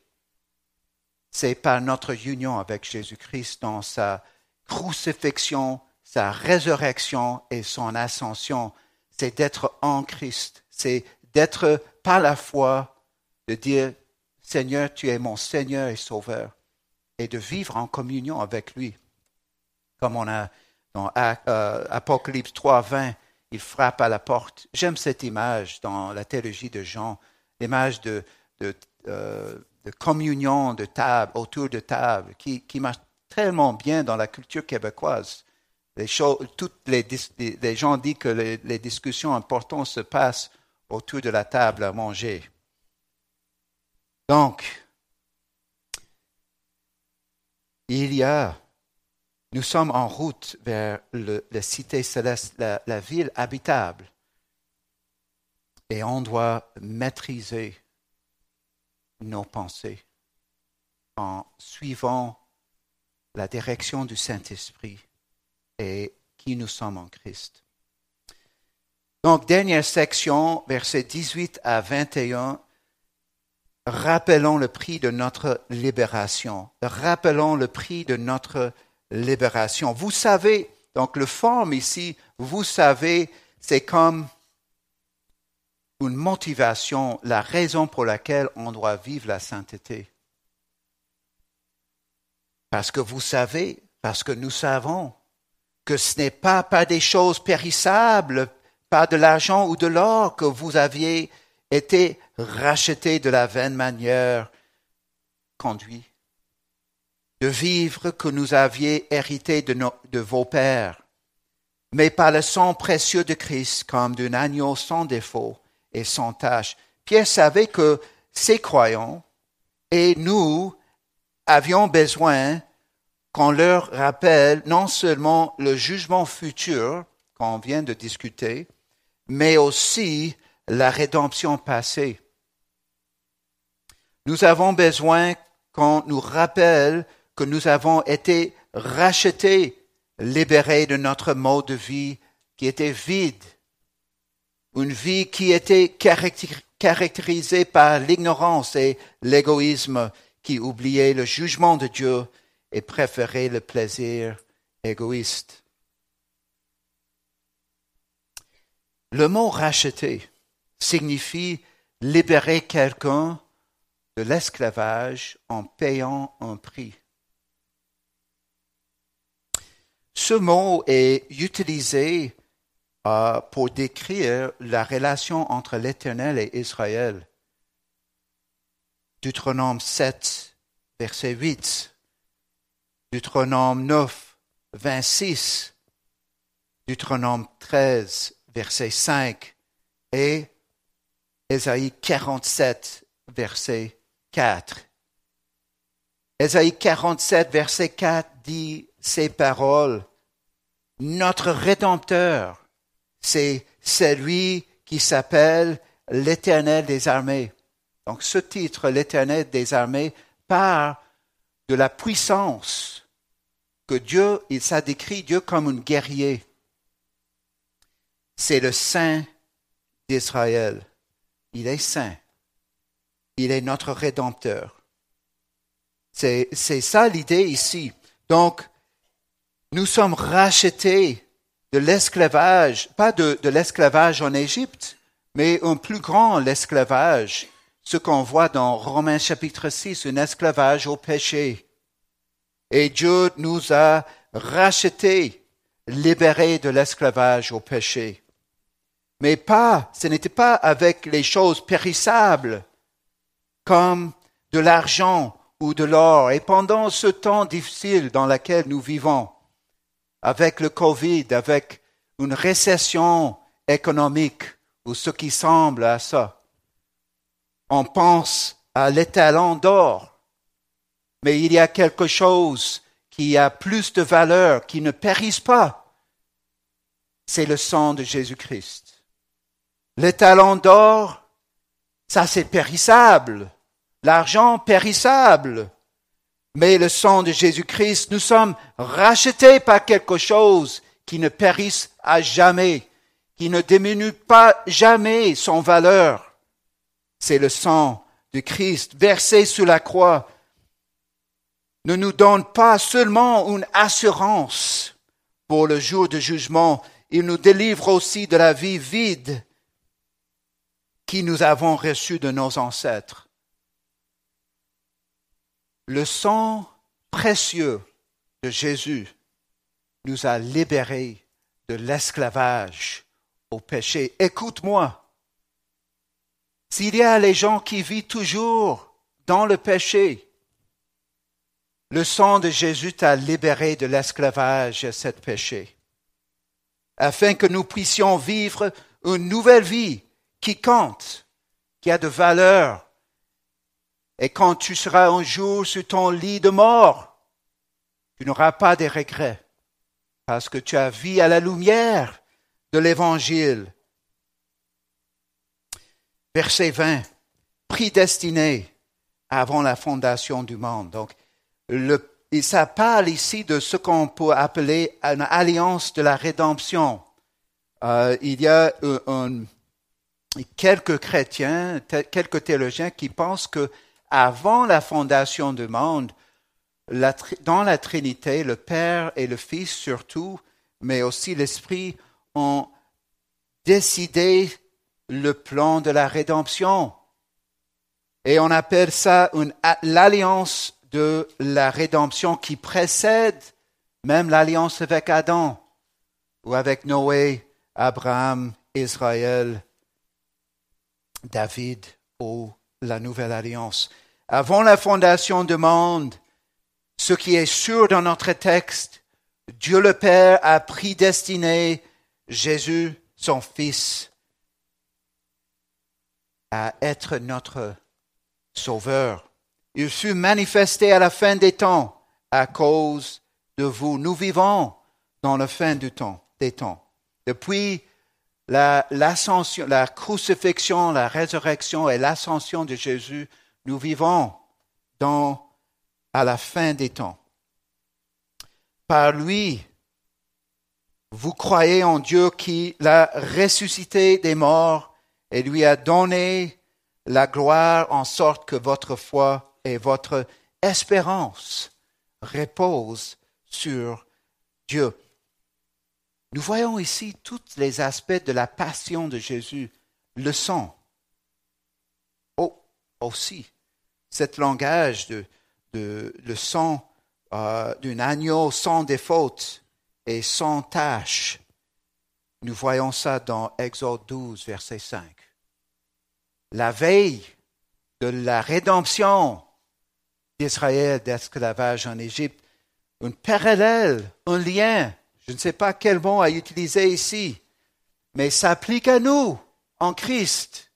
c'est par notre union avec Jésus-Christ dans sa crucifixion, sa résurrection et son ascension. C'est d'être en Christ, c'est d'être par la foi, de dire, Seigneur, tu es mon Seigneur et Sauveur, et de vivre en communion avec lui. Comme on a dans euh, Apocalypse 3, 20, il frappe à la porte. J'aime cette image dans la théologie de Jean, l'image de, de, euh, communion de table, autour de table, qui, marche tellement bien dans la culture québécoise. Les, choses, toutes les, les, gens disent que les discussions importantes se passent autour de la table à manger. Donc, il y a nous sommes en route vers la cité céleste, la, ville habitable. Et on doit maîtriser nos pensées en suivant la direction du Saint-Esprit et qui nous sommes en Christ. Donc, dernière section, versets 18 à 21, rappelons le prix de notre libération, rappelons le prix de notre libération. Vous savez, donc le forme ici, vous savez, c'est comme une motivation, la raison pour laquelle on doit vivre la sainteté. Parce que vous savez, parce que nous savons que ce n'est pas par des choses périssables, pas de l'argent ou de l'or que vous aviez été rachetés de la vaine manière conduit de vivre que nous aviez hérité de, de vos pères, mais par le sang précieux de Christ comme d'un agneau sans défaut et sans tache. Pierre savait que ces croyants et nous avions besoin qu'on leur rappelle non seulement le jugement futur qu'on vient de discuter, mais aussi la rédemption passée. Nous avons besoin qu'on nous rappelle que nous avons été rachetés, libérés de notre mode de vie qui était vide, une vie qui était caractérisée par l'ignorance et l'égoïsme, qui oubliait le jugement de Dieu et préférait le plaisir égoïste. Le mot racheter signifie libérer quelqu'un de l'esclavage en payant un prix. Ce mot est utilisé euh, pour décrire la relation entre l'Éternel et Israël. Deutéronome 7, verset 8, Deutéronome 9, 26, Deutéronome 13, verset 5 et Ésaïe 47, verset 4. Ésaïe 47, verset 4 dit ces paroles. Notre Rédempteur, c'est celui qui s'appelle l'Éternel des armées. Donc ce titre, l'Éternel des armées, part de la puissance que Dieu, il s'est décrit Dieu comme un guerrier. C'est le Saint d'Israël. Il est saint. Il est notre Rédempteur. C'est ça l'idée ici. Donc, nous sommes rachetés de l'esclavage, pas de, l'esclavage en Égypte, mais un plus grand esclavage, ce qu'on voit dans Romains chapitre 6, un esclavage au péché. Et Dieu nous a rachetés, libérés de l'esclavage au péché. Mais pas, ce n'était pas avec les choses périssables, comme de l'argent ou de l'or. Et pendant ce temps difficile dans lequel nous vivons, avec le Covid, avec une récession économique ou ce qui semble à ça. On pense à l'étalon d'or, mais il y a quelque chose qui a plus de valeur, qui ne périsse pas. C'est le sang de Jésus-Christ. L'étalon d'or, ça c'est périssable. L'argent périssable. Mais le sang de Jésus-Christ, nous sommes rachetés par quelque chose qui ne périsse à jamais, qui ne diminue pas jamais son valeur. C'est le sang de Christ versé sur la croix. Ne nous donne pas seulement une assurance pour le jour de jugement, il nous délivre aussi de la vie vide qui nous avons reçue de nos ancêtres. Le sang précieux de Jésus nous a libérés de l'esclavage au péché. Écoute-moi. S'il y a les gens qui vivent toujours dans le péché, le sang de Jésus t'a libéré de l'esclavage à ce péché, afin que nous puissions vivre une nouvelle vie qui compte, qui a de valeur. Et quand tu seras un jour sur ton lit de mort, tu n'auras pas de regrets, parce que tu as vu à la lumière de l'Évangile. Verset 20, prédestiné avant la fondation du monde. Donc, le, et ça parle ici de ce qu'on peut appeler une alliance de la rédemption. Euh, il y a quelques chrétiens, quelques théologiens qui pensent que avant la fondation du monde, dans la Trinité, le Père et le Fils surtout, mais aussi l'Esprit, ont décidé le plan de la rédemption. Et on appelle ça l'alliance de la rédemption qui précède même l'alliance avec Adam ou avec Noé, Abraham, Israël, David ou la nouvelle alliance. Avant la fondation du monde, ce qui est sûr dans notre texte, Dieu le Père a prédestiné Jésus, son Fils, à être notre Sauveur. Il fut manifesté à la fin des temps à cause de vous. Nous vivons dans la fin du temps, des temps. Depuis la, crucifixion, la résurrection et l'ascension de Jésus, nous vivons dans, à la fin des temps. Par lui, vous croyez en Dieu qui l'a ressuscité des morts et lui a donné la gloire en sorte que votre foi et votre espérance repose sur Dieu. Nous voyons ici tous les aspects de la passion de Jésus, le sang. Oh, aussi, cet langage de, le sang euh, d'un agneau sans défaute et sans tâche. Nous voyons ça dans Exode 12, verset 5. La veille de la rédemption d'Israël d'esclavage en Égypte, un parallèle, un lien je ne sais pas quel mot à utiliser ici, mais s'applique à nous en Christ.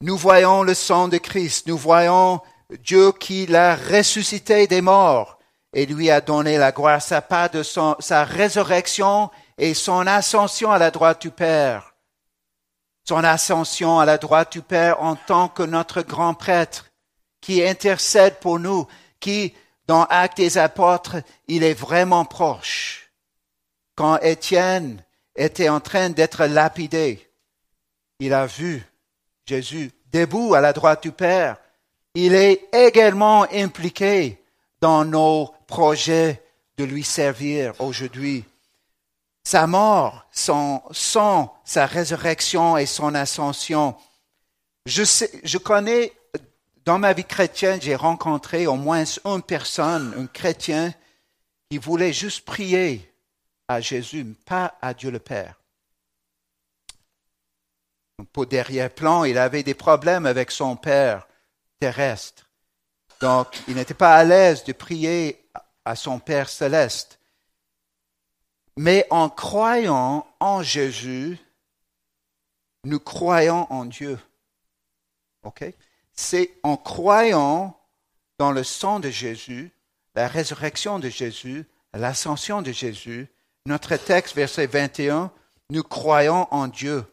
Nous voyons le sang de Christ, nous voyons Dieu qui l'a ressuscité des morts et lui a donné la gloire, sa part de son, sa résurrection et son ascension à la droite du Père. Son ascension à la droite du Père en tant que notre grand prêtre qui intercède pour nous, qui dans Actes des Apôtres, il est vraiment proche. Quand Étienne était en train d'être lapidé, il a vu Jésus debout à la droite du Père. Il est également impliqué dans nos projets de lui servir aujourd'hui. Sa mort, son sang, sa résurrection et son ascension. Je, sais, je connais dans ma vie chrétienne, j'ai rencontré au moins une personne, un chrétien, qui voulait juste prier à Jésus, pas à Dieu le Père. Pour derrière-plan, il avait des problèmes avec son Père terrestre. Donc, il n'était pas à l'aise de prier à son Père céleste. Mais en croyant en Jésus, nous croyons en Dieu. OK? c'est en croyant dans le sang de Jésus, la résurrection de Jésus, l'ascension de Jésus, notre texte, verset 21, nous croyons en Dieu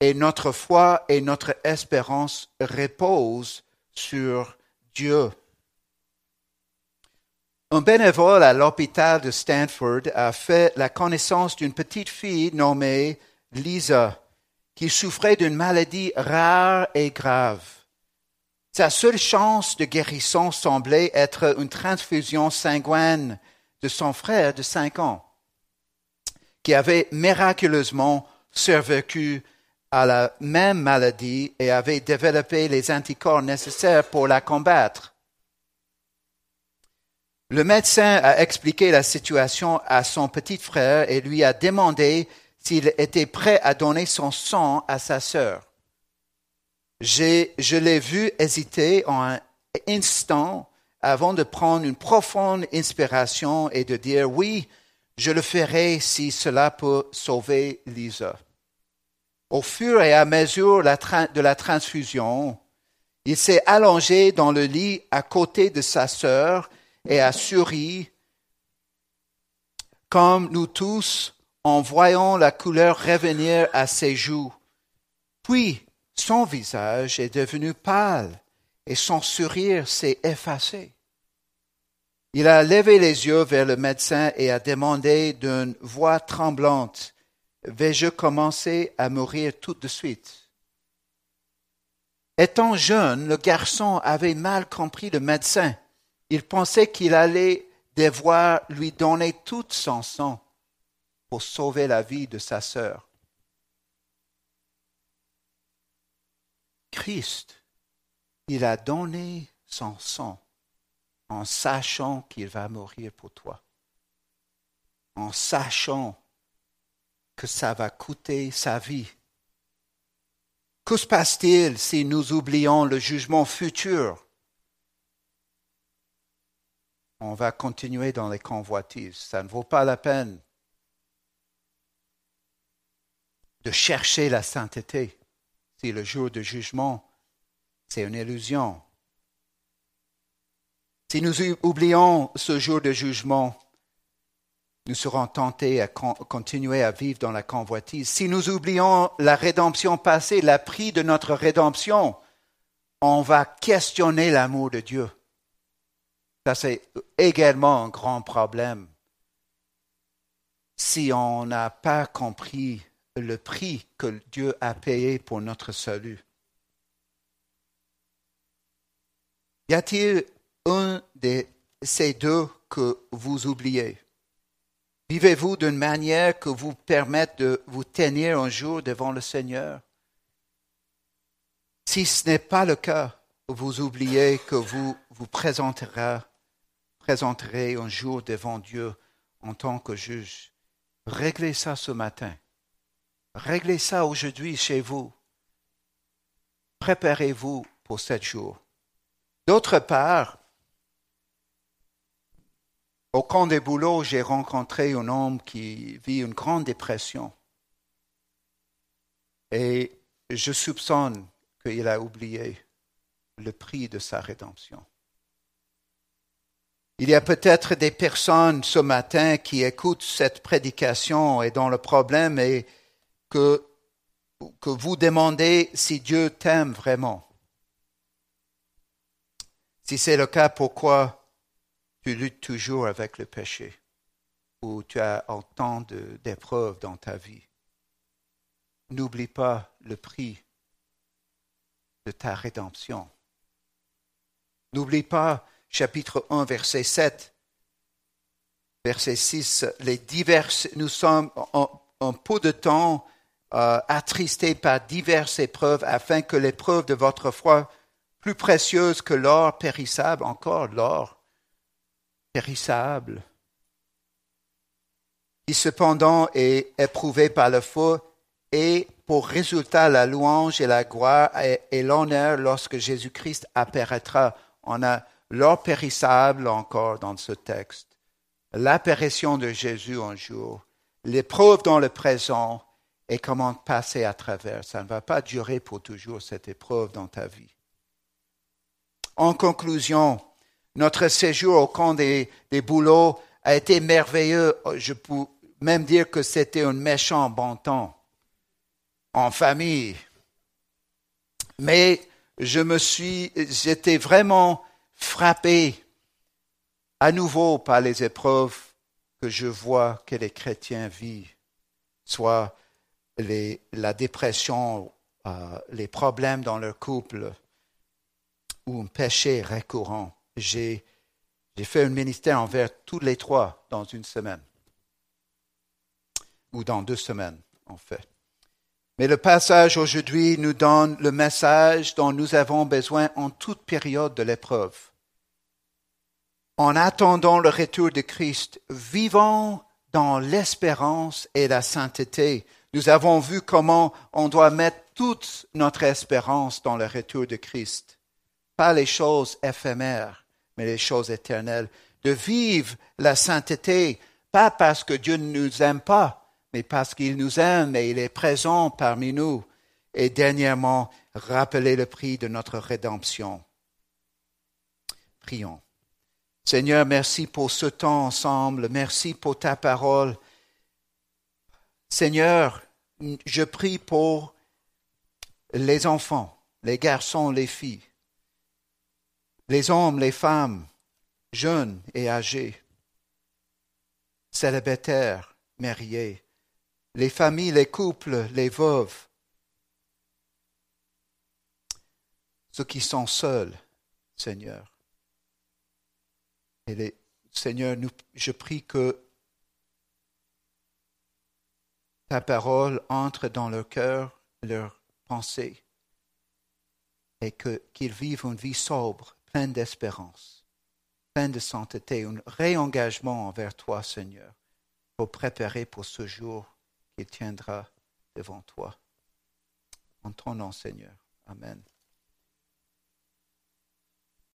et notre foi et notre espérance reposent sur Dieu. Un bénévole à l'hôpital de Stanford a fait la connaissance d'une petite fille nommée Lisa, qui souffrait d'une maladie rare et grave. Sa seule chance de guérison semblait être une transfusion sanguine de son frère de cinq ans, qui avait miraculeusement survécu à la même maladie et avait développé les anticorps nécessaires pour la combattre. Le médecin a expliqué la situation à son petit frère et lui a demandé s'il était prêt à donner son sang à sa sœur. Je l'ai vu hésiter un instant avant de prendre une profonde inspiration et de dire oui, je le ferai si cela peut sauver Lisa. Au fur et à mesure de la transfusion, il s'est allongé dans le lit à côté de sa sœur et a souri comme nous tous en voyant la couleur revenir à ses joues. Puis son visage est devenu pâle et son sourire s'est effacé. Il a levé les yeux vers le médecin et a demandé d'une voix tremblante, Vais-je commencer à mourir tout de suite? Étant jeune, le garçon avait mal compris le médecin. Il pensait qu'il allait devoir lui donner tout son sang pour sauver la vie de sa sœur. Christ, il a donné son sang en sachant qu'il va mourir pour toi, en sachant que ça va coûter sa vie. Que se passe-t-il si nous oublions le jugement futur? On va continuer dans les convoitises. Ça ne vaut pas la peine de chercher la sainteté si le jour de jugement, c'est une illusion. Si nous oublions ce jour de jugement, nous serons tentés à continuer à vivre dans la convoitise. Si nous oublions la rédemption passée, la prix de notre rédemption, on va questionner l'amour de Dieu. Ça, c'est également un grand problème. Si on n'a pas compris le prix que Dieu a payé pour notre salut. Y a-t-il un de ces deux que vous oubliez? Vivez-vous d'une manière que vous permette de vous tenir un jour devant le Seigneur? Si ce n'est pas le cas, vous oubliez que vous vous présenterez, présenterez un jour devant Dieu en tant que juge. Réglez ça ce matin. Réglez ça aujourd'hui chez vous. Préparez-vous pour sept jours. D'autre part, au camp des boulots, j'ai rencontré un homme qui vit une grande dépression. Et je soupçonne qu'il a oublié le prix de sa rédemption. Il y a peut-être des personnes ce matin qui écoutent cette prédication et dont le problème est que, que vous demandez si Dieu t'aime vraiment. Si c'est le cas, pourquoi tu luttes toujours avec le péché ou tu as autant d'épreuves dans ta vie N'oublie pas le prix de ta rédemption. N'oublie pas, chapitre 1, verset 7, verset 6, les diverses, nous sommes en, peu de temps euh, attristé par diverses épreuves, afin que l'épreuve de votre foi, plus précieuse que l'or périssable, encore l'or périssable, qui cependant est éprouvé par le feu, et pour résultat la louange et la gloire et, l'honneur lorsque Jésus-Christ apparaîtra. On a l'or périssable encore dans ce texte, l'apparition de Jésus un jour, l'épreuve dans le présent et comment passer à travers. Ça ne va pas durer pour toujours cette épreuve dans ta vie. En conclusion, notre séjour au camp des, des boulots a été merveilleux. Je peux même dire que c'était un méchant bon temps en famille. Mais je me suis, j'étais vraiment frappé à nouveau par les épreuves que je vois que les chrétiens vivent, soit les, la dépression, euh, les problèmes dans leur couple ou un péché récurrent. J'ai, fait un ministère envers tous les trois dans une semaine, ou dans deux semaines, en fait. Mais le passage aujourd'hui nous donne le message dont nous avons besoin en toute période de l'épreuve. En attendant le retour de Christ, vivons dans l'espérance et la sainteté. Nous avons vu comment on doit mettre toute notre espérance dans le retour de Christ. Pas les choses éphémères, mais les choses éternelles. De vivre la sainteté, pas parce que Dieu ne nous aime pas, mais parce qu'il nous aime et il est présent parmi nous. Et dernièrement, rappeler le prix de notre rédemption. Prions. Seigneur, merci pour ce temps ensemble. Merci pour ta parole. Seigneur, je prie pour les enfants, les garçons, les filles, les hommes, les femmes, jeunes et âgés, célibataires, mariés, les familles, les couples, les veuves, ceux qui sont seuls, Seigneur. Et les, Seigneur, je prie que ta parole entre dans leur cœur, leur pensée, et qu'ils vivent une vie sobre, pleine d'espérance, pleine de sainteté, un réengagement envers toi, Seigneur, pour préparer pour ce jour qui tiendra devant toi. En ton nom, Seigneur. Amen.